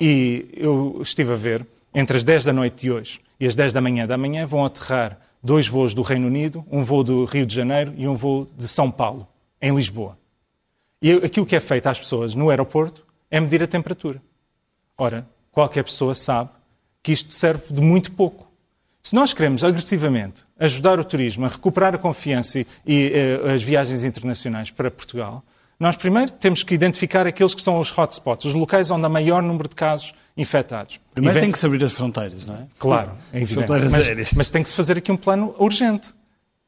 E eu estive a ver, entre as 10 da noite de hoje e as 10 da manhã da manhã, vão aterrar dois voos do Reino Unido, um voo do Rio de Janeiro e um voo de São Paulo, em Lisboa. E aquilo que é feito às pessoas no aeroporto é medir a temperatura. Ora, qualquer pessoa sabe que isto serve de muito pouco. Se nós queremos agressivamente ajudar o turismo a recuperar a confiança e, e uh, as viagens internacionais para Portugal, nós primeiro temos que identificar aqueles que são os hotspots, os locais onde há maior número de casos infectados. Primeiro vem... tem que se abrir as fronteiras, não é? Claro, é evidente. Fronteiras mas, aéreas. mas tem que se fazer aqui um plano urgente.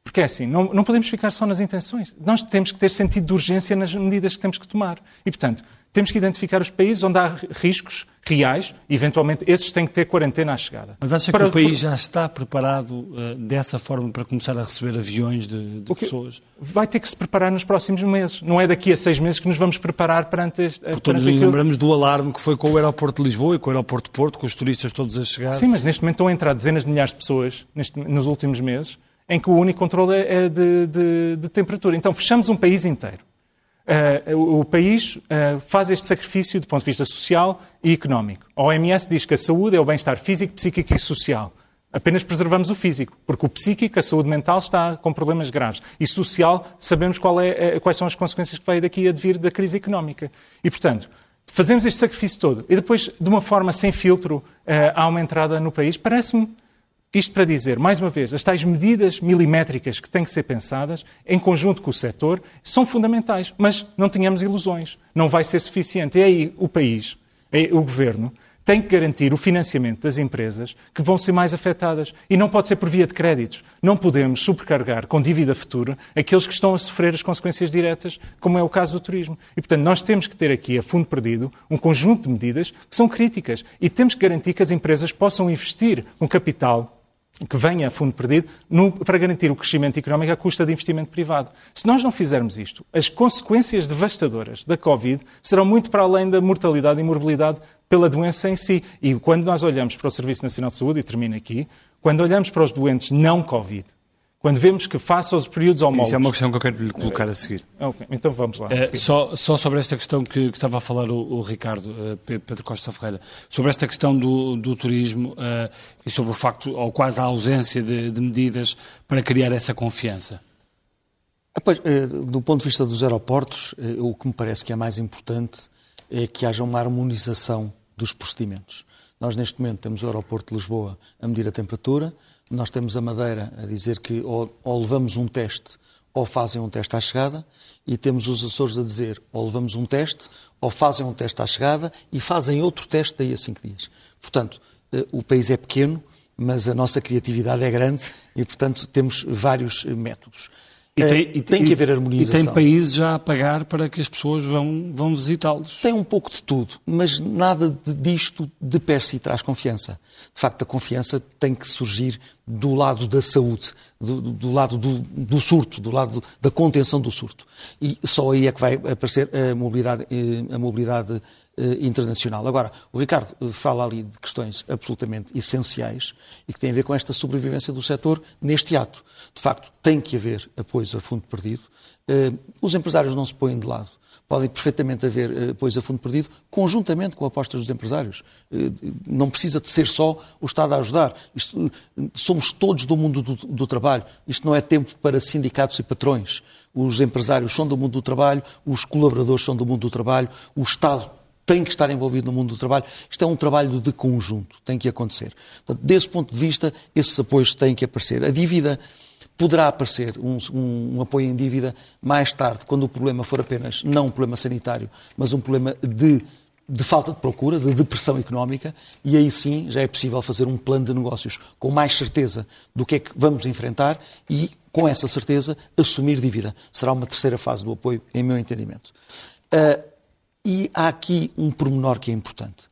Porque é assim, não, não podemos ficar só nas intenções. Nós temos que ter sentido de urgência nas medidas que temos que tomar. E, portanto, temos que identificar os países onde há riscos reais eventualmente, esses têm que ter quarentena à chegada. Mas acha para... que o país já está preparado uh, dessa forma para começar a receber aviões de, de pessoas? Vai ter que se preparar nos próximos meses. Não é daqui a seis meses que nos vamos preparar perante este. Porque todos nos lembramos do alarme que foi com o aeroporto de Lisboa e com o aeroporto de Porto, com os turistas todos a chegar. Sim, mas neste momento estão a entrar dezenas de milhares de pessoas neste, nos últimos meses em que o único controle é, é de, de, de temperatura. Então, fechamos um país inteiro Uh, o país uh, faz este sacrifício do ponto de vista social e económico. A OMS diz que a saúde é o bem-estar físico, psíquico e social. Apenas preservamos o físico, porque o psíquico, a saúde mental, está com problemas graves. E social, sabemos é, quais são as consequências que vai daqui a vir da crise económica. E, portanto, fazemos este sacrifício todo e depois, de uma forma sem filtro, há uma entrada no país. Parece-me isto para dizer, mais uma vez, as tais medidas milimétricas que têm que ser pensadas, em conjunto com o setor, são fundamentais, mas não tenhamos ilusões. Não vai ser suficiente. E aí o país, o governo, tem que garantir o financiamento das empresas que vão ser mais afetadas. E não pode ser por via de créditos. Não podemos sobrecarregar com dívida futura aqueles que estão a sofrer as consequências diretas, como é o caso do turismo. E, portanto, nós temos que ter aqui, a fundo perdido, um conjunto de medidas que são críticas. E temos que garantir que as empresas possam investir um capital que venha a fundo perdido no, para garantir o crescimento económico à custa de investimento privado. Se nós não fizermos isto, as consequências devastadoras da Covid serão muito para além da mortalidade e morbilidade pela doença em si. E quando nós olhamos para o Serviço Nacional de Saúde, e termino aqui, quando olhamos para os doentes não Covid, quando vemos que face aos períodos homólogos... Isso é uma questão que eu quero lhe colocar a seguir. Okay, então vamos lá. É, só, só, sobre esta questão que, que estava a falar o, o Ricardo, uh, Pedro Costa Ferreira, sobre esta questão do, do turismo uh, e sobre o facto, ou quase a ausência de, de medidas para criar essa confiança. Ah, pois, do ponto de vista dos aeroportos, o que me parece que é mais importante é que haja uma harmonização dos procedimentos. Nós, neste momento, temos o aeroporto de Lisboa a medir a temperatura, nós temos a Madeira a dizer que ou, ou, levamos um teste ou fazem um teste à chegada, e temos os Açores a dizer ou levamos um teste ou fazem um teste à chegada e fazem outro teste daí a cinco dias. Portanto, o país é pequeno, mas a nossa criatividade é grande e, portanto, temos vários métodos. E tem, e, tem que haver harmonização. E tem países já a pagar para que as pessoas vão, vão visitá-los. Tem um pouco de tudo, mas nada disto de per si traz confiança. De facto, a confiança tem que surgir do lado da saúde, do, do lado do, do, surto, do lado da contenção do surto. E só aí é que vai aparecer a mobilidade, eh, a mobilidade eh, internacional. Agora, o Ricardo eh, fala ali de questões absolutamente essenciais e que têm a ver com esta sobrevivência do setor neste ato. De facto, tem que haver apoios a fundo perdido. Os empresários não se põem de lado podem perfeitamente haver apoios a fundo perdido, conjuntamente com apostas dos empresários. Não precisa de ser só o Estado a ajudar. Isto, somos todos do mundo do, do, trabalho. Isto não é tempo para sindicatos e patrões. Os empresários são do mundo do trabalho, os colaboradores são do mundo do trabalho, o Estado tem que estar envolvido no mundo do trabalho. Isto é um trabalho de conjunto, tem que acontecer. Portanto, desse ponto de vista, esses apoios têm que aparecer. A dívida poderá aparecer, um, um, um, apoio em dívida, mais tarde, quando o problema for apenas não um problema sanitário, mas um problema de, de falta de procura, de depressão económica, e aí sim já é possível fazer um plano de negócios com mais certeza do que é que vamos enfrentar e, com essa certeza, assumir dívida. Será uma terceira fase do apoio, em meu entendimento. Uh, e há aqui um pormenor que é importante.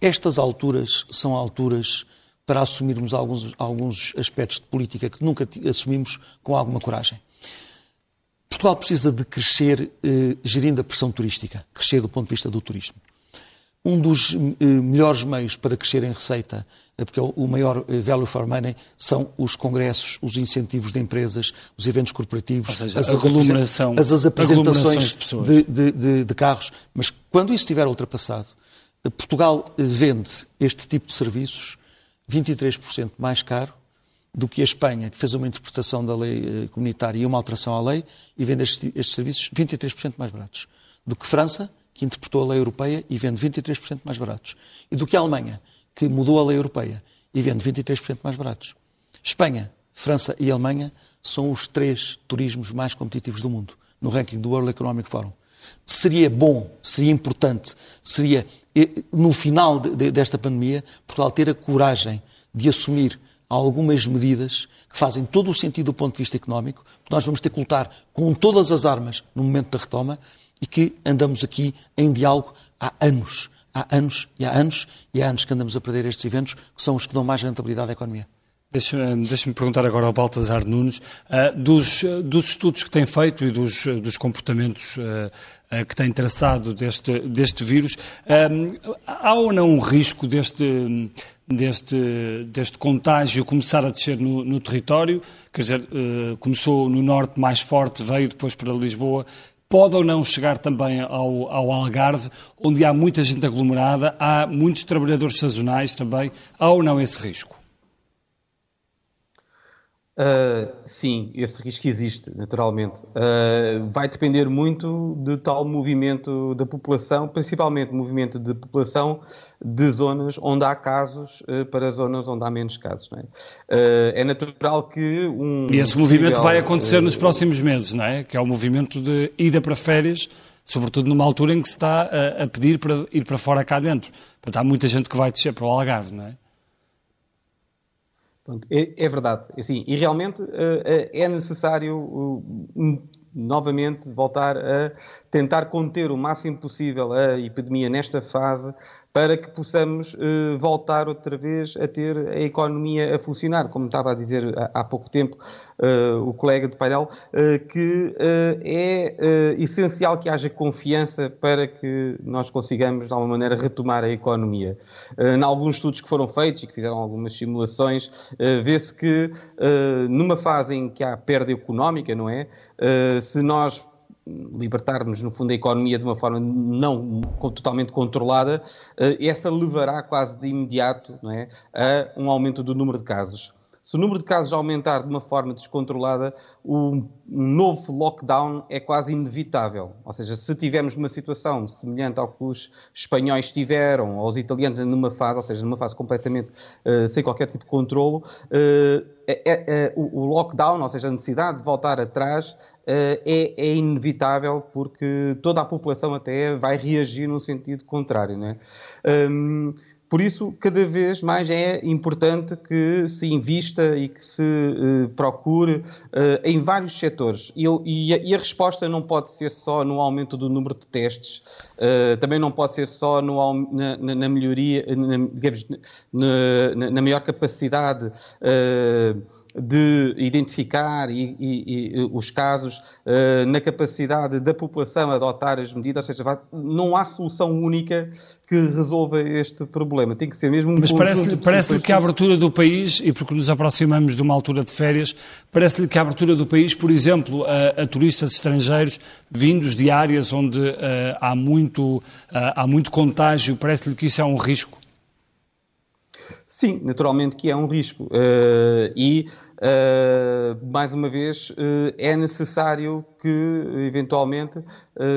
Estas alturas são alturas para assumirmos alguns, alguns aspectos de política que nunca assumimos com alguma coragem. Portugal precisa de crescer eh, gerindo a pressão turística, crescer do ponto de vista do turismo. Um dos eh, melhores meios para crescer em receita, porque o maior eh, value for money, são os congressos, os incentivos de empresas, os eventos corporativos, seja, as, aglomeração, as, as apresentações de, de, de, de, carros. Mas quando isso estiver ultrapassado, Portugal vende este tipo de serviços 23% mais caro do que a Espanha, que fez uma interpretação da lei comunitária e uma alteração à lei, e vende estes, estes serviços 23% mais baratos. Do que França, que interpretou a lei europeia e vende 23% mais baratos. E do que a Alemanha, que mudou a lei europeia e vende 23% mais baratos. Espanha, França e Alemanha são os três turismos mais competitivos do mundo, no ranking do World Economic Forum. Seria bom, seria importante, seria, eh, no final desta pandemia, Portugal ter a coragem de assumir algumas medidas que fazem todo o sentido do ponto de vista económico, porque nós vamos ter que lutar com todas as armas no momento da retoma, e que andamos aqui em diálogo há anos. Há anos e há anos e há anos que andamos a perder estes eventos, que são os que dão mais rentabilidade à economia. Deixa-me deixa perguntar agora ao Baltasar Nunes, uh, dos, dos, estudos que tem feito e dos, dos comportamentos uh, uh, que tem traçado deste, deste vírus, há ou não um risco deste, deste, deste contágio começar a descer no, no território? Quer dizer, começou no norte mais forte, veio depois para Lisboa, pode ou não chegar também ao, ao, Algarve, onde há muita gente aglomerada, há muitos trabalhadores sazonais também. Há ou não esse risco? Uh, sim, esse risco existe, naturalmente. Uh, vai depender muito de tal movimento da população, principalmente movimento de população de zonas onde há casos uh, para zonas onde há menos casos. É? é natural que um. E esse movimento vai acontecer nos próximos meses, não é? Que é o movimento de ida para férias, sobretudo numa altura em que se está a, a pedir para ir para fora cá dentro. Portanto, há muita gente que vai descer para o Algarve, não é? É, é, verdade. Assim, e realmente uh, é necessário uh, novamente voltar a tentar conter o máximo possível a epidemia nesta fase para que possamos uh, voltar outra vez a ter a economia a funcionar. Como estava a dizer há, há pouco tempo uh, o colega de painel, uh, que é essencial que haja confiança para que nós consigamos, de alguma maneira, retomar a economia. em alguns estudos que foram feitos e que fizeram algumas simulações, vê-se que numa fase em que há perda económica, não é? se nós libertarmos, no fundo, a economia de uma forma não totalmente controlada, eh, essa levará quase de imediato não é, a um aumento do número de casos. Se o número de casos aumentar de uma forma descontrolada, um novo lockdown é quase inevitável. Ou seja, se tivermos uma situação semelhante ao que os espanhóis tiveram, ou os italianos numa fase, ou seja, numa fase completamente uh, sem qualquer tipo de controlo, uh, é, é, o, o, lockdown, ou seja, a necessidade de voltar atrás, uh, é, é, inevitável porque toda a população até vai reagir num sentido contrário. Não é? Um, Por isso, cada vez mais é importante que se invista e que se uh, procure uh, em vários setores. E, eu, e, a, e, a, resposta não pode ser só no aumento do número de testes, uh, também não pode ser só no, na, na, melhoria, na, digamos, na, na maior capacidade de identificar e, e, e os casos uh, na capacidade da população adotar as medidas, ou seja, não há solução única que resolva este problema. Tem que ser mesmo um Mas parece-lhe parece que a abertura do país, e porque nos aproximamos de uma altura de férias, parece-lhe que a abertura do país, por exemplo, a, a turistas estrangeiros vindos de áreas onde uh, há, muito, uh, há muito contágio, parece-lhe que isso é um risco? Sim, naturalmente que é um risco. Uh, e, uh, mais uma vez, uh, é necessário que, eventualmente,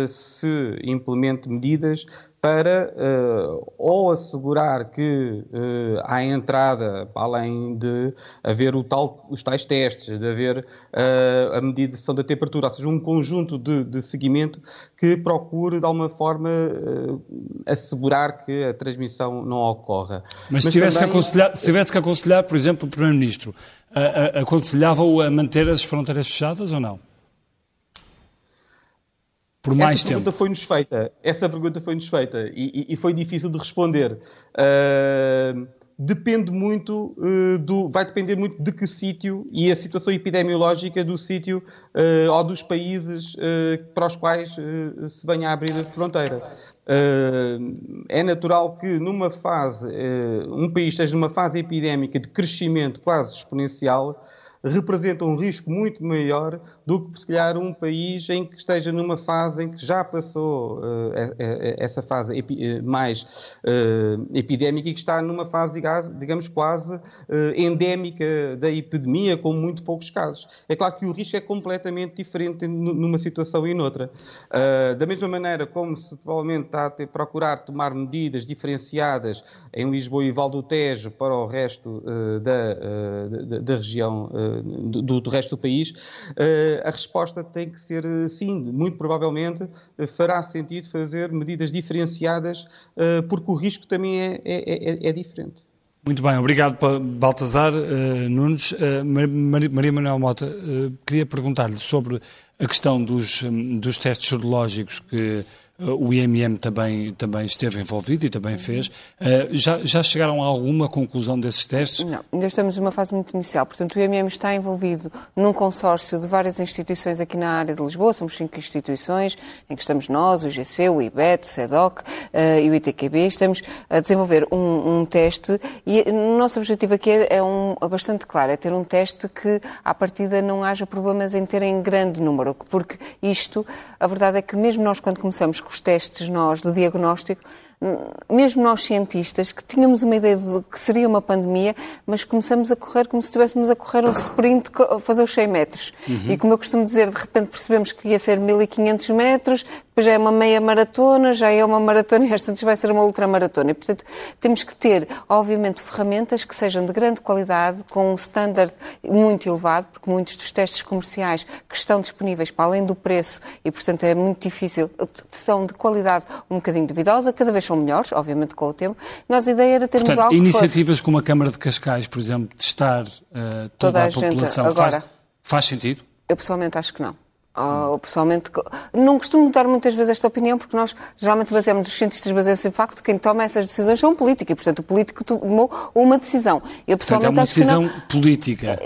se implemente medidas para uh, ou assegurar que uh, há entrada, além de haver tal, os tais testes, de haver uh, a medição da temperatura, ou seja, um conjunto de, de seguimento que procure, de alguma forma, assegurar que a transmissão não ocorra. Mas, Mas se, tivesse também... que aconselhar, se tivesse que aconselhar, por exemplo, o Primeiro-Ministro, aconselhava-o a manter as fronteiras fechadas ou não? Por mais Essa pergunta foi-nos feita. Essa pergunta foi-nos feita e, e, foi difícil de responder. Uh, depende muito uh, do. Vai depender muito de que sítio e a situação epidemiológica do sítio uh, ou dos países para os quais se venha a abrir a fronteira. é natural que numa fase, um país esteja numa fase epidémica de crescimento quase exponencial, representa um risco muito maior do que, se calhar, um país em que esteja numa fase em que já passou uh, essa fase epi mais uh, epidémica e que está numa fase, digamos, quase uh, endémica da epidemia, com muito poucos casos. É claro que o risco é completamente diferente numa situação e noutra. da mesma maneira como se provavelmente está a ter, procurar tomar medidas diferenciadas em Lisboa e Val do Tejo para o resto da, da, da, região do, do, resto do país, a resposta tem que ser eh, sim, muito provavelmente eh, fará sentido fazer medidas diferenciadas, porque o risco também é, é, é, é diferente. Muito bem, obrigado Baltazar uh, Nunes. Uh, Maria Manuel Mota, uh, queria perguntar-lhe sobre a questão dos, um, dos testes sorológicos que o IMM também, também esteve envolvido e também fez. Uh, já, já chegaram a alguma conclusão desses testes? Não, ainda estamos numa fase muito inicial. Portanto, o IMM está envolvido num consórcio de várias instituições aqui na área de Lisboa. Somos cinco instituições em que estamos nós, o GC, o IBET, o SEDOC uh, e o ITQB. Estamos a desenvolver um, um teste e o nosso objetivo aqui é, é, um, é bastante claro, é ter um teste que, à partida, não haja problemas em terem grande número, porque isto, a verdade é que mesmo nós, quando começamos os testes nós de diagnóstico, mesmo nós cientistas, que tínhamos uma ideia de que seria uma pandemia, mas começamos a correr como se estivéssemos a correr um sprint, a fazer os 100 metros. Uhum. E como eu costumo dizer, de repente percebemos que ia ser 1500 metros, depois já é uma meia maratona, já é uma maratona e às vai ser uma ultramaratona. E, portanto, temos que ter, obviamente, ferramentas que sejam de grande qualidade, com um standard muito elevado, porque muitos dos testes comerciais que estão disponíveis, para além do preço, e, portanto, é muito difícil, são de qualidade um bocadinho duvidosa, cada vez são melhores, obviamente, com o tempo. Nós a ideia era termos Portanto, algo iniciativas fosse... como a Câmara de Cascais, por exemplo, testar uh, toda, toda, a, a população, agora, faz, faz sentido? Eu pessoalmente acho que não. Uh, pessoalmente, não costumo dar muitas vezes esta opinião, porque nós geralmente baseamos, os cientistas baseiam-se em facto, quem toma essas decisões são políticos, e portanto o político tomou uma decisão. Eu pessoalmente portanto, é uma decisão política.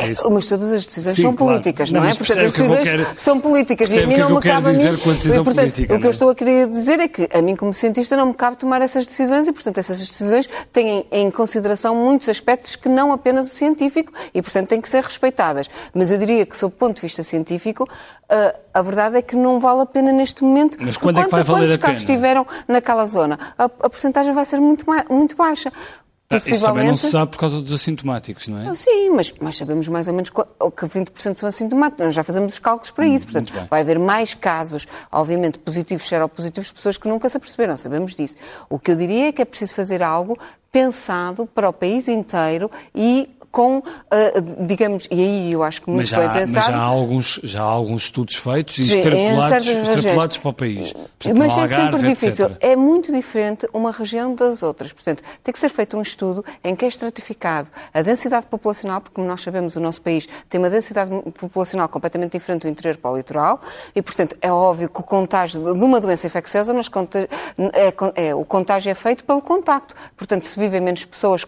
É Mas todas as decisões Sim, são claro. políticas, não, não é? Portanto, as decisões quero... são políticas e a mim não me cabe a mim. Decisão portanto, política, o que eu é? estou a querer dizer é que a mim, como cientista, não me cabe tomar essas decisões e, portanto, essas decisões têm em consideração muitos aspectos que não apenas o científico e, portanto, têm que ser respeitadas. Mas eu diria que, sob o ponto de vista científico, a, a verdade é que não vale a pena neste momento. Mas quando é que vai valer quantos a casos estiveram naquela zona? A, a porcentagem vai ser muito, muito baixa. Possivelmente... Isso também não se sabe por causa dos assintomáticos, não é? Ah, sim, mas, mas sabemos mais ou menos que 20% são assintomáticos. Nós já fazemos os cálculos para hum, isso. Portanto, vai haver mais casos, obviamente, positivos, seropositivos, de pessoas que nunca se aperceberam. Sabemos disso. O que eu diria é que é preciso fazer algo pensado para o país inteiro e com, uh, digamos, e aí eu acho que muito mas bem pensado. Mas já há alguns, já há alguns estudos feitos e extrapolados, extrapolados para o país. Exemplo, mas é sempre difícil. Etc. É muito diferente uma região das outras. Portanto, tem que ser feito um estudo em que é estratificado a densidade populacional, porque como nós sabemos, o nosso país tem uma densidade populacional completamente diferente do interior para o litoral e, portanto, é óbvio que o contágio de uma doença infecciosa, é, é, o contágio é feito pelo contacto. Portanto, se vivem menos pessoas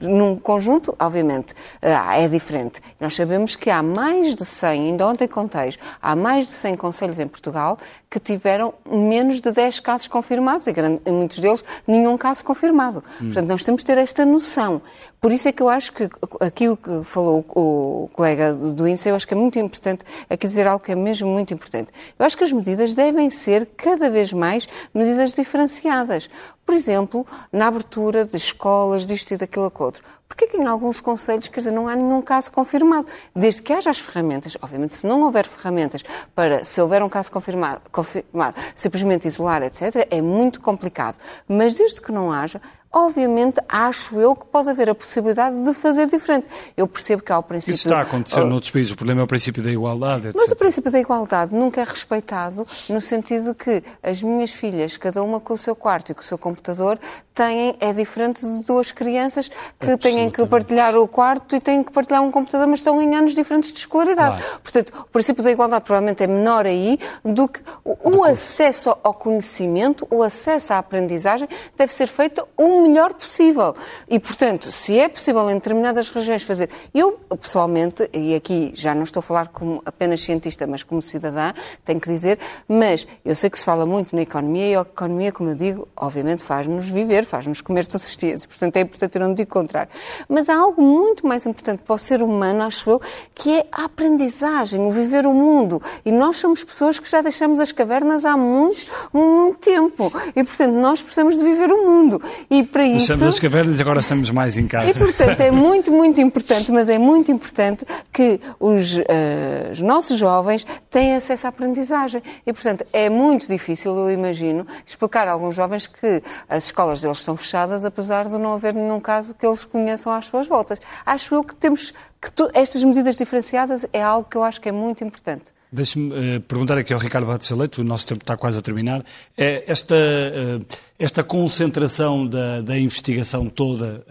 num conjunto, obviamente, ah, é diferente. Nós sabemos que há mais de 100, ainda ontem contei, há mais de 100 conselhos em Portugal que tiveram menos de 10 casos confirmados, e em muitos deles nenhum caso confirmado. Hum. Portanto, nós temos de ter esta noção. Por isso é que eu acho que aquilo que falou o colega do INSE, eu acho que é muito importante aqui dizer algo que é mesmo muito importante. Eu acho que as medidas devem ser cada vez mais medidas diferenciadas. Por exemplo, na abertura de escolas, disto e daquilo a outro. Porque que em alguns conselhos, quer dizer, não há nenhum caso confirmado? Desde que haja as ferramentas, obviamente, se não houver ferramentas para, se houver um caso confirmado, confirmado simplesmente isolar, etc., é muito complicado. Mas desde que não haja, obviamente, acho eu que pode haver a possibilidade de fazer diferente. Eu percebo que há o princípio... Isso está a acontecer oh, noutros países. O problema é o princípio da igualdade, etc. Mas o princípio da igualdade nunca é respeitado no sentido de que as minhas filhas, cada uma com o seu quarto e com o seu computador, têm, é diferente de duas crianças que têm que partilhar o quarto e têm que partilhar um computador, mas estão em anos diferentes de escolaridade. Claro. Portanto, o princípio da igualdade provavelmente é menor aí do que o, o acesso ao conhecimento, o acesso à aprendizagem deve ser feito um melhor possível. E, portanto, se é possível em determinadas regiões fazer. Eu, pessoalmente, e aqui já não estou a falar como apenas cientista, mas como cidadã, tenho que dizer, mas eu sei que se fala muito na economia e a economia, como eu digo, obviamente faz-nos viver, faz-nos comer todos os dias. Portanto, é importante eu não digo o contrário. Mas há algo muito mais importante para o ser humano, acho eu, que é a aprendizagem, o viver o mundo. E nós somos pessoas que já deixamos as cavernas há muito tempo. E, portanto, nós precisamos de viver o mundo. E para isso Deixamos as cavernas e agora estamos mais em casa. E, portanto, é muito, muito importante, mas é muito importante que os, uh, os nossos jovens tenham acesso à aprendizagem. E, portanto, é muito difícil, eu imagino, explicar a alguns jovens que as escolas deles são fechadas, apesar de não haver nenhum caso que eles conheçam às suas voltas. Acho eu que temos que estas medidas diferenciadas é algo que eu acho que é muito importante. Deixe-me uh, perguntar aqui ao Ricardo Bates Leite, o nosso tempo está quase a terminar. É, esta, uh, esta concentração da, da investigação toda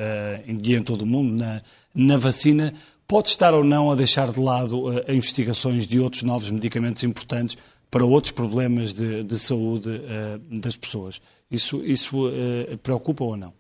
em, em todo o mundo na, na, vacina pode estar ou não a deixar de lado investigações de outros novos medicamentos importantes para outros problemas de, de saúde das pessoas. Isso, isso preocupa ou não?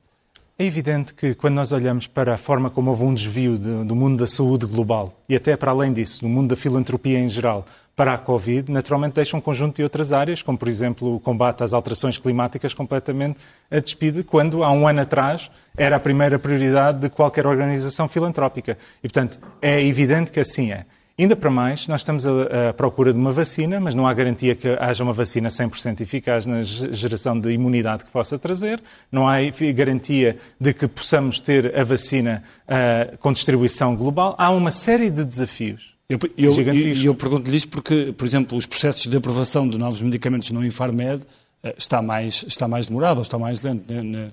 É evidente que quando nós olhamos para a forma como houve um desvio de, do mundo da saúde global e até para além disso, do mundo da filantropia em geral, para a Covid, naturalmente deixa um conjunto de outras áreas, como por exemplo o combate às alterações climáticas, completamente a despide, quando há um ano atrás era a primeira prioridade de qualquer organização filantrópica. E, portanto, é evidente que assim é. Ainda para mais, nós estamos à procura de uma vacina, mas não há garantia que haja uma vacina 100% eficaz na geração de imunidade que possa trazer, não há garantia de que possamos ter a vacina uh, com distribuição global. Há uma série de desafios eu, eu, eu, eu pergunto-lhe isto porque, por exemplo, os processos de aprovação de novos medicamentos no Infarmed eh, está mais, está mais demorado ou está mais lento na, na,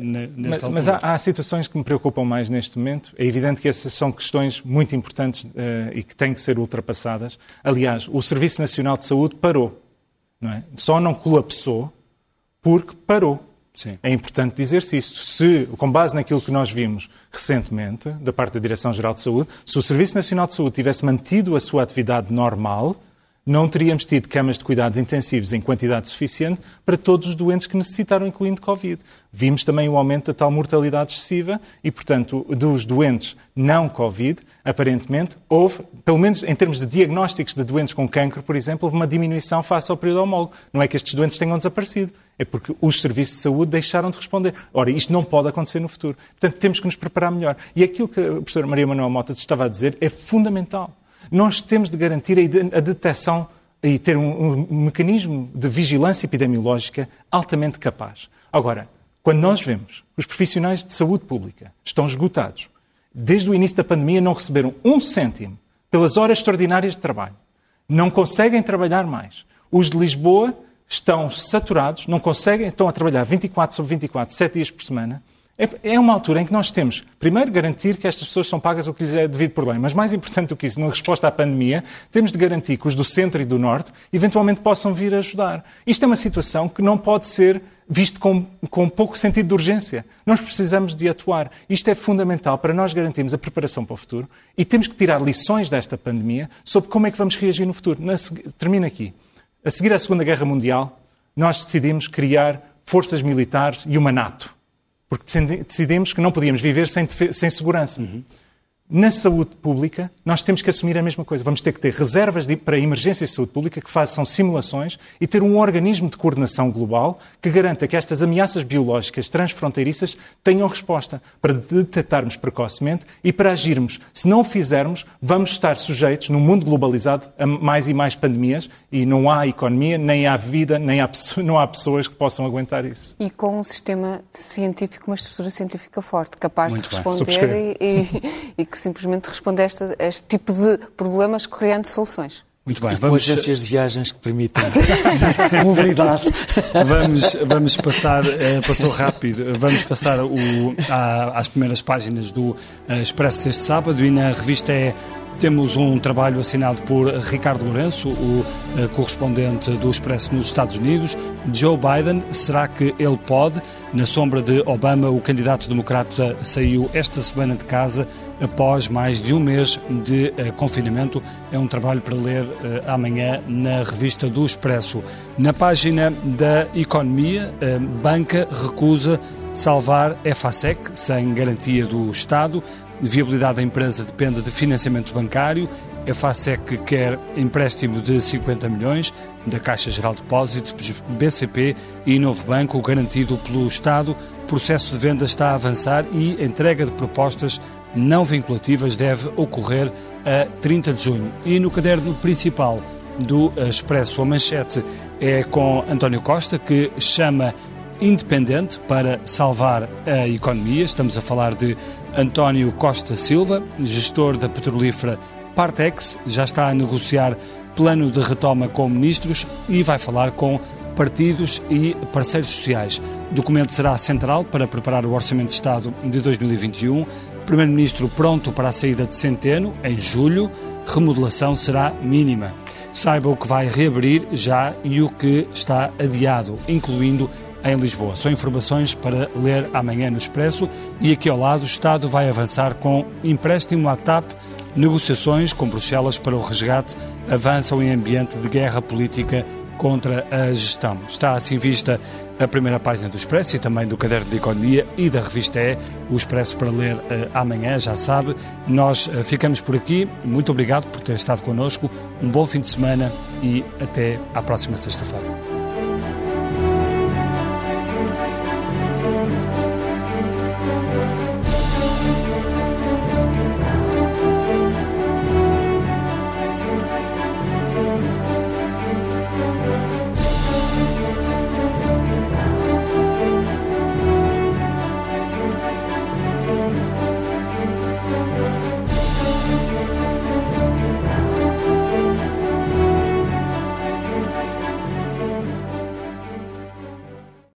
nesta mas, altura. Mas há, há, situações que me preocupam mais neste momento. É evidente que essas são questões muito importantes uh, e que têm que ser ultrapassadas. Aliás, o Serviço Nacional de Saúde parou. Não é? Só não colapsou porque parou. Sim. É importante dizer-se isto. Se, com base naquilo que nós vimos recentemente, da parte da Direção-Geral de Saúde, se o Serviço Nacional de Saúde tivesse mantido a sua atividade normal, não teríamos tido camas de cuidados intensivos em quantidade suficiente para todos os doentes que necessitaram, incluindo Covid. Vimos também o aumento da tal mortalidade excessiva e, portanto, dos doentes não Covid, aparentemente, houve, pelo menos em termos de diagnósticos de doentes com cancro, por exemplo, houve uma diminuição face ao período homólogo. Não é que estes doentes tenham desaparecido, é porque os serviços de saúde deixaram de responder. Ora, isto não pode acontecer no futuro. Portanto, temos que nos preparar melhor. E aquilo que a professora Maria Manuel Mota estava a dizer é fundamental. Nós temos de garantir a detecção e ter um, um mecanismo de vigilância epidemiológica altamente capaz. Agora, quando nós vemos que os profissionais de saúde pública estão esgotados, desde o início da pandemia não receberam um cêntimo pelas horas extraordinárias de trabalho, não conseguem trabalhar mais. Os de Lisboa estão saturados, não conseguem, estão a trabalhar 24 sobre 24, 7 dias por semana, É, é uma altura em que nós temos, primeiro, garantir que estas pessoas são pagas o que lhes é devido por bem, mas mais importante do que isso, na resposta à pandemia, temos de garantir que os do centro e do norte eventualmente possam vir ajudar. Isto é uma situação que não pode ser visto com, com pouco sentido de urgência. Nós precisamos de atuar. Isto é fundamental para nós garantirmos a preparação para o futuro e temos que tirar lições desta pandemia sobre como é que vamos reagir no futuro. Na, termino aqui. A seguir à Segunda Guerra Mundial, nós decidimos criar forças militares e uma NATO porque decidimos que não podíamos viver sem, sem segurança. Uhum. Na saúde pública, nós temos que assumir a mesma coisa. Vamos ter que ter reservas de, para emergências de saúde pública que façam simulações e ter um organismo de coordenação global que garanta que estas ameaças biológicas transfronteiriças tenham resposta para detectarmos precocemente e para agirmos. Se não o fizermos, vamos estar sujeitos, num mundo globalizado, a mais e mais pandemias e não há economia, nem há vida, nem há, não há pessoas que possam aguentar isso. E com um sistema científico, uma estrutura científica forte, capaz Muito de responder e, e, e que que simplesmente responde a este, a este tipo de problemas criando soluções. Muito bem, vamos... Com agências de viagens que permitem mobilidade. Vamos, vamos passar, uh, passou rápido, vamos passar o, a, às primeiras páginas do uh, Expresso deste sábado e na revista é temos um trabalho assinado por Ricardo Lourenço, o uh, correspondente do Expresso nos Estados Unidos. Joe Biden, será que ele pode? Na sombra de Obama, o candidato democrata saiu esta semana de casa após mais de um mês de uh, confinamento. É um trabalho para ler uh, amanhã na revista do Expresso. Na página da Economia, a banca recusa salvar FASEC sem garantia do Estado viabilidade da empresa depende de financiamento bancário. A FASEC quer empréstimo de 50 milhões da Caixa Geral de Depósitos, BCP e Novo Banco, garantido pelo Estado. Processo de venda está a avançar e entrega de propostas não vinculativas deve ocorrer a 30 de junho. E no caderno principal do Expresso, a manchete é com António Costa, que chama independente para salvar a economia. Estamos a falar de António Costa Silva, gestor da petrolífera Partex, já está a negociar plano de retoma com ministros e vai falar com partidos e parceiros sociais. O documento será central para preparar o Orçamento de Estado de 2021. Primeiro-Ministro pronto para a saída de Centeno, em julho. Remodelação será mínima. Saiba o que vai reabrir já e o que está adiado, incluindo em Lisboa. São informações para ler amanhã no Expresso e aqui ao lado o Estado vai avançar com empréstimo à TAP. Negociações com Bruxelas para o resgate avançam em ambiente de guerra política contra a gestão. Está assim vista a primeira página do Expresso e também do Caderno de Economia e da revista E, o Expresso para ler uh, amanhã, já sabe. Nós uh, ficamos por aqui. Muito obrigado por ter estado connosco. Um bom fim de semana e até à próxima sexta-feira.